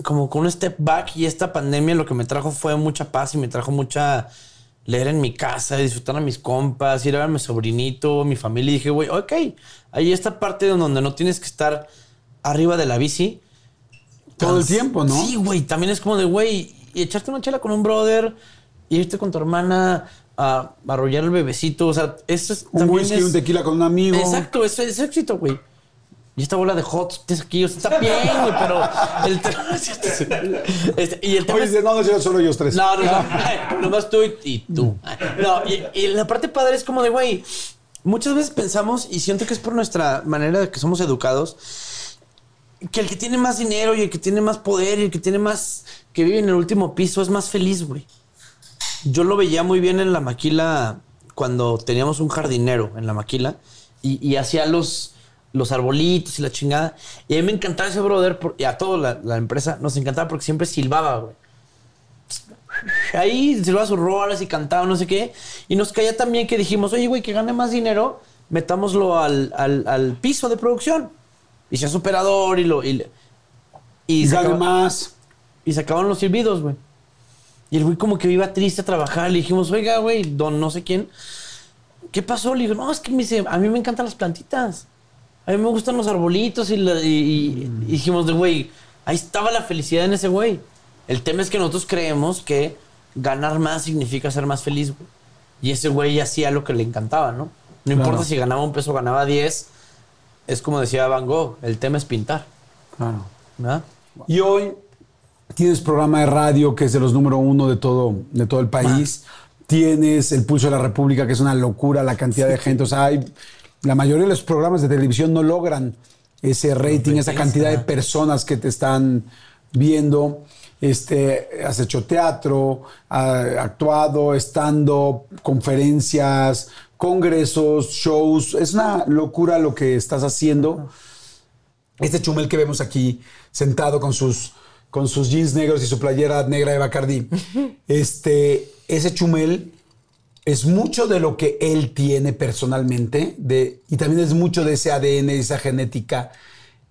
como con un step back y esta pandemia lo que me trajo fue mucha paz y me trajo mucha leer en mi casa, disfrutar a mis compas, ir a ver a mi sobrinito, mi familia. Y dije, güey, ok, hay esta parte donde no tienes que estar arriba de la bici.
Todo el tiempo, ¿no?
Sí, güey, también es como de, güey, y echarte una chela con un brother, irte con tu hermana a arrollar el bebecito. O sea, eso es.
Un whisky,
es-
un tequila con un amigo.
Exacto, eso es éxito, güey. Y esta bola de hot tienes aquí, o sea, está bien, güey, pero el tema este, y el tema
Oye,
es-
no, no, solo ellos tres.
no, no, no. Nomás tú y, y tú. No, y, y la parte padre es como de, güey, muchas veces pensamos, y siento que es por nuestra manera de que somos educados, que el que tiene más dinero y el que tiene más poder y el que tiene más, que vive en el último piso es más feliz, güey. Yo lo veía muy bien en la maquila cuando teníamos un jardinero en la maquila y, hacía los, los arbolitos y la chingada. Y a mí me encantaba ese brother por- y a toda la, la empresa nos encantaba porque siempre silbaba, güey. Ahí silbaba sus rolas y cantaba, no sé qué. Y nos caía también que dijimos, oye, güey, que gane más dinero, metámoslo al- al piso de producción. Y sea superador y lo. Y, y
Y
se
gane
acaba-
más.
y se acabaron los silbidos, güey. Y el güey como que iba triste a trabajar. Le dijimos, oiga, güey, don no sé quién. ¿Qué pasó? Le digo, no, es que me dice, a mí me encantan las plantitas. A mí me gustan los arbolitos y, la- y- dijimos, güey, ahí estaba la felicidad en ese güey. El tema es que nosotros creemos que ganar más significa ser más feliz, güey. Y ese güey hacía lo que le encantaba, ¿no? No importa si ganaba un peso o ganaba 10. Es como decía Van Gogh, el tema es pintar,
Claro.
¿verdad?
Y hoy tienes programa de radio que es de los número uno de todo, de todo el país. Tienes el Pulso de la República, que es una locura la cantidad de gente. O sea, hay- la mayoría de los programas de televisión no logran ese rating, esa cantidad de personas que te están viendo. Este, has hecho teatro, ha actuado, estando, conferencias, congresos, shows. Es una locura lo que estás haciendo. Este chumel que vemos aquí sentado con sus, con sus jeans negros y su playera negra de Bacardi. este, ese chumel es mucho de lo que él tiene personalmente de, y también es mucho de ese ADN, de esa genética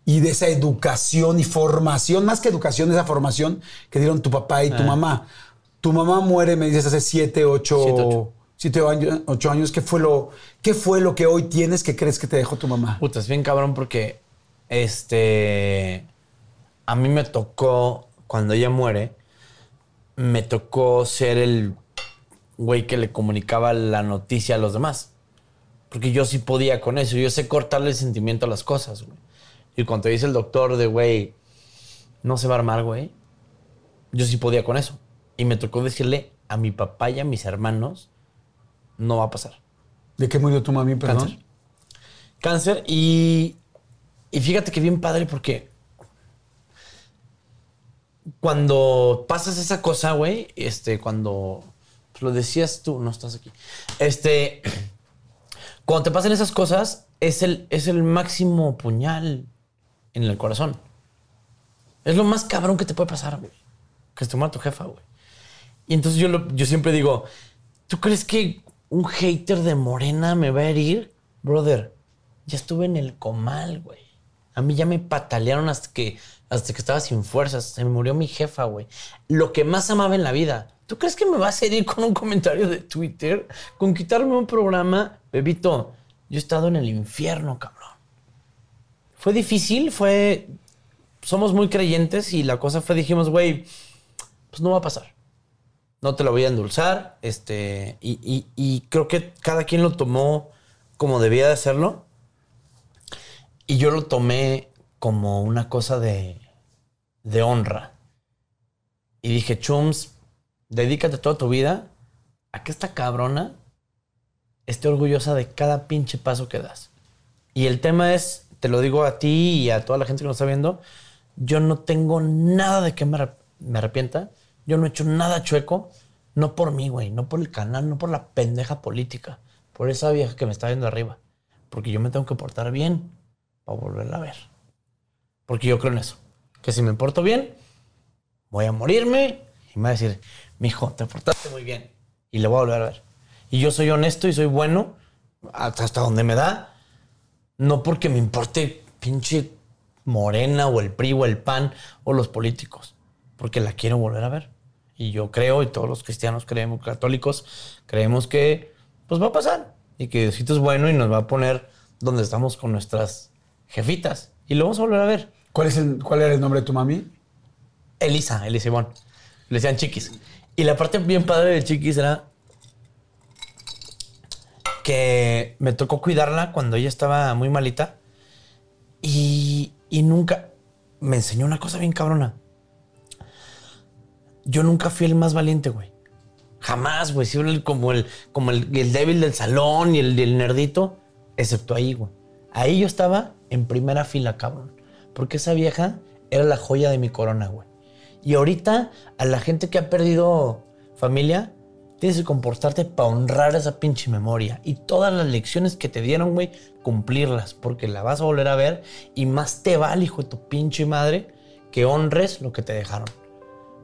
y de esa educación y formación, más que educación, esa formación que dieron tu papá y tu mamá. Tu mamá muere, me dices, hace siete, ocho,
Siete, ocho.
Siete años, ocho años. ¿Qué fue, lo, ¿Qué fue lo que hoy tienes que crees que te dejó tu mamá?
Puta, es bien cabrón porque este a mí me tocó cuando ella muere me tocó ser el güey que le comunicaba la noticia a los demás. Porque yo sí podía con eso, yo sé cortarle el sentimiento a las cosas, güey. Y cuando dice el doctor de, güey, no se va a armar, güey, yo sí podía con eso. Y me tocó decirle a mi papá y a mis hermanos, no va a pasar.
¿De qué murió tu mami, perdón?
Cáncer. Cáncer y, y fíjate que bien padre porque cuando pasas esa cosa, güey, este, cuando pues, lo decías tú, no estás aquí, este, cuando te pasan esas cosas, es el, es el máximo puñal en el corazón. Es lo más cabrón que te puede pasar, güey. Que se te muera tu jefa, güey. Y entonces yo, lo- yo siempre digo, ¿tú crees que un hater de Morena me va a herir? Brother, ya estuve en el comal, güey. A mí ya me patalearon hasta que, hasta que estaba sin fuerzas. Se me murió mi jefa, güey. Lo que más amaba en la vida. ¿Tú crees que me vas a herir con un comentario de Twitter? Con quitarme un programa? Bebito, yo he estado en el infierno, cabrón. Fue difícil, fue... Somos muy creyentes y la cosa fue, dijimos, güey, pues no va a pasar no te lo voy a endulzar. Este, y, y- creo que cada quien lo tomó como debía de hacerlo. Y yo lo tomé como una cosa de, de honra. Y dije, Chums, dedícate toda tu vida a que esta cabrona esté orgullosa de cada pinche paso que das. Y el tema es, te lo digo a ti y a toda la gente que nos está viendo, yo no tengo nada de que me arrepienta. Yo no he hecho nada chueco. No por mí, güey. No por el canal, no por la pendeja política. Por esa vieja que me está viendo arriba. Porque yo me tengo que portar bien para volverla a ver. Porque yo creo en eso. Que si me porto bien, voy a morirme y me va a decir, mijo, te portaste muy bien. Y le voy a volver a ver. Y yo soy honesto y soy bueno hasta donde me da. No porque me importe pinche Morena o el PRI o el PAN o los políticos. Porque la quiero volver a ver. Y yo creo, y todos los cristianos creemos, católicos, creemos que pues va a pasar. Y que Diosito es bueno y nos va a poner donde estamos con nuestras jefitas. Y lo vamos a volver a ver.
¿Cuál, es el, ¿Cuál era el nombre de tu mami?
Elisa, Elisa Ivonne. Le decían chiquis. Y la parte bien padre de chiquis era que me tocó cuidarla cuando ella estaba muy malita. Y, y nunca me enseñó una cosa bien cabrona. Yo nunca fui el más valiente, güey. Jamás, güey. Siempre como el, como el, el débil del salón y el, el nerdito, excepto ahí, güey. Ahí yo estaba en primera fila, cabrón. Porque esa vieja era la joya de mi corona, güey. Y ahorita, a la gente que ha perdido familia, tienes que comportarte para honrar esa pinche memoria. Y todas las lecciones que te dieron, güey, cumplirlas. Porque la vas a volver a ver. Y más te vale, hijo de tu pinche madre, que honres lo que te dejaron.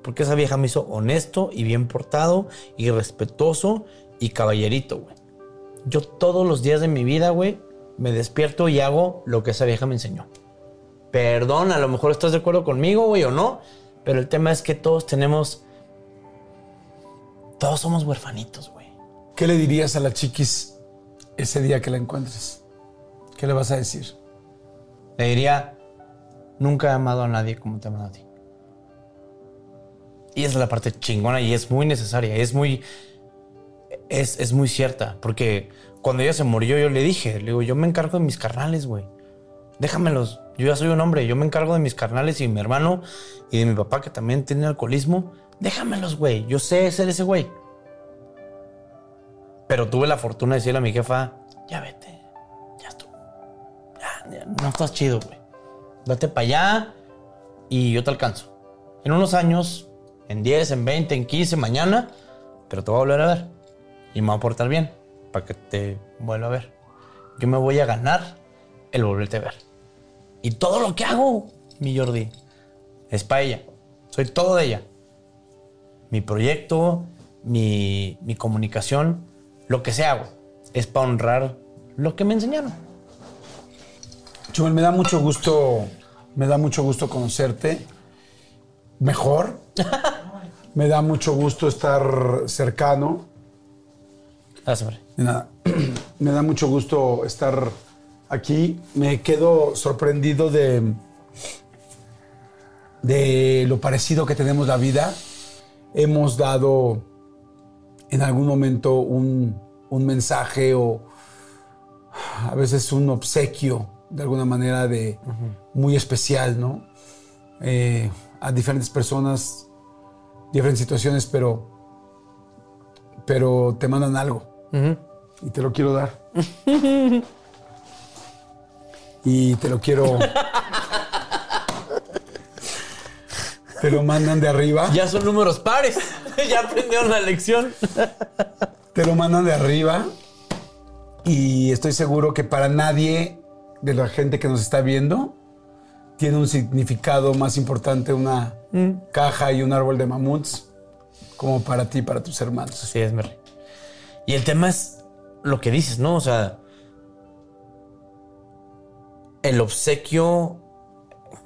Porque esa vieja me hizo honesto y bien portado y respetuoso y caballerito, güey. Yo todos los días de mi vida, güey, me despierto y hago lo que esa vieja me enseñó. Perdón, a lo mejor estás de acuerdo conmigo, güey, o no. Pero el tema es que todos tenemos... Todos somos huerfanitos, güey.
¿Qué le dirías a la chiquis ese día que la encuentres? ¿Qué le vas a decir?
Le diría, nunca he amado a nadie como te he amado a ti. Y es la parte chingona y es muy necesaria, es muy, es, es muy cierta. Porque cuando ella se murió, yo le dije, le digo, yo me encargo de mis carnales, güey. Déjamelos. Yo ya soy un hombre, yo me encargo de mis carnales y mi hermano y de mi papá que también tiene alcoholismo. Déjamelos, güey. Yo sé ser ese güey. Pero tuve la fortuna de decirle a mi jefa, ya vete, ya estuvo. Ya, ya, no estás chido, güey. Date para allá y yo te alcanzo. En unos años, en 10, en 20, en 15, mañana, pero te voy a volver a ver. Y me voy a portar bien para que te vuelva a ver. Yo me voy a ganar el volverte a ver. Y todo lo que hago, mi Jordi, es para ella. Soy todo de ella. Mi proyecto, mi, mi comunicación, lo que sea, güey. Es para honrar lo que me enseñaron.
Chumel, me da mucho gusto, me da mucho gusto conocerte mejor. Me da mucho gusto estar cercano.
Gracias,
nada. Me da mucho gusto estar aquí. Me quedo sorprendido de, de lo parecido que tenemos la vida. Hemos dado en algún momento un, un mensaje o a veces un obsequio de alguna manera de muy especial, ¿no? Eh, a diferentes personas, diferentes situaciones, pero, pero te mandan algo y te lo quiero dar. y te lo quiero. te lo mandan de arriba.
Ya son números pares. ya aprendieron la lección.
Te lo mandan de arriba. Y estoy seguro que para nadie de la gente que nos está viendo tiene un significado más importante una caja y un árbol de mamuts como para ti, para tus hermanos.
Así es, Merry. Y el tema es lo que dices, ¿no? O sea, el obsequio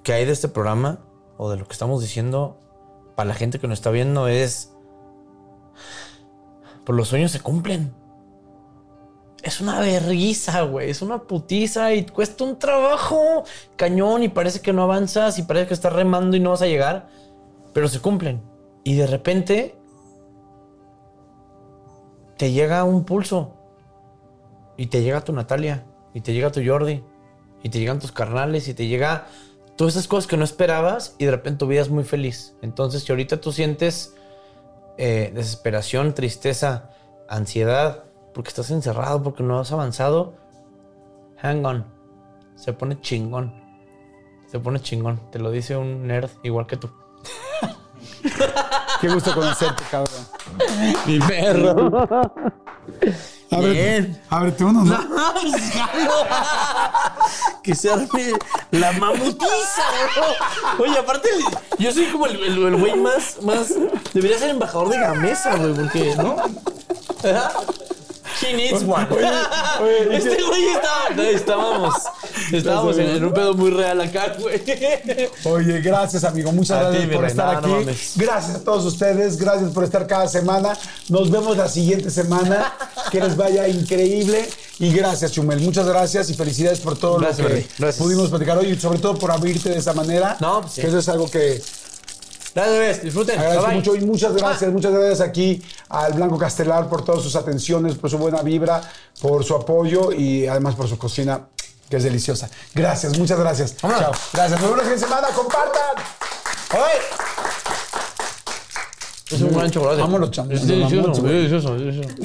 que hay de este programa o de lo que estamos diciendo para la gente que nos está viendo es, pues los sueños se cumplen. Es una vergüenza, güey. Es una putiza y cuesta un trabajo cañón y parece que no avanzas y parece que estás remando y no vas a llegar, pero se cumplen. Y de repente te llega un pulso y te llega tu Natalia y te llega tu Jordi y te llegan tus carnales y te llega todas esas cosas que no esperabas y de repente tu vida es muy feliz. Entonces, si ahorita tú sientes eh, desesperación, tristeza, ansiedad, porque estás encerrado, porque no has avanzado, hang on. Se pone chingón. Se pone chingón. Te lo dice un nerd igual que tú.
Qué gusto conocerte, cabrón.
Mi perro.
Ábrete,
Bien.
ábrete uno, ¿no?
que se arme la mamutiza, bro. Oye, aparte, yo soy como el el- el güey más, más. Debería ser embajador de Gamesa, güey, porque, ¿no? He needs one.
oye,
este güey estaba. estábamos. Estábamos en, en un pedo muy real acá, güey.
Oye, gracias, amigo. Muchas
A
gracias
ti,
por estar aquí. gracias a todos ustedes. Gracias por estar cada semana. Nos vemos la siguiente semana. Que les vaya increíble. Y gracias, Chumel. Muchas gracias y felicidades por todo
Gracias,
lo que pudimos platicar hoy y sobre todo por abrirte de esa manera.
No, pues sí.
Que eso es algo que
Gracias, bebés. Disfruten.
agradezco
Bye, bye.
mucho y muchas gracias, muchas gracias aquí al Blanco Castelar por todas sus atenciones, por su buena vibra, por su apoyo y además por su cocina que es deliciosa. Gracias, muchas gracias.
Vámonos.
Chao. Gracias. Nos vemos siguiente semana. Compartan.
Es un gran chocolate.
Vámonos, chamo.
Es delicioso, es delicioso, es delicioso.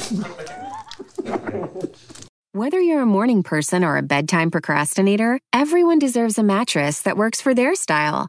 Whether you're a morning person or a bedtime procrastinator, everyone deserves a mattress that works for their style.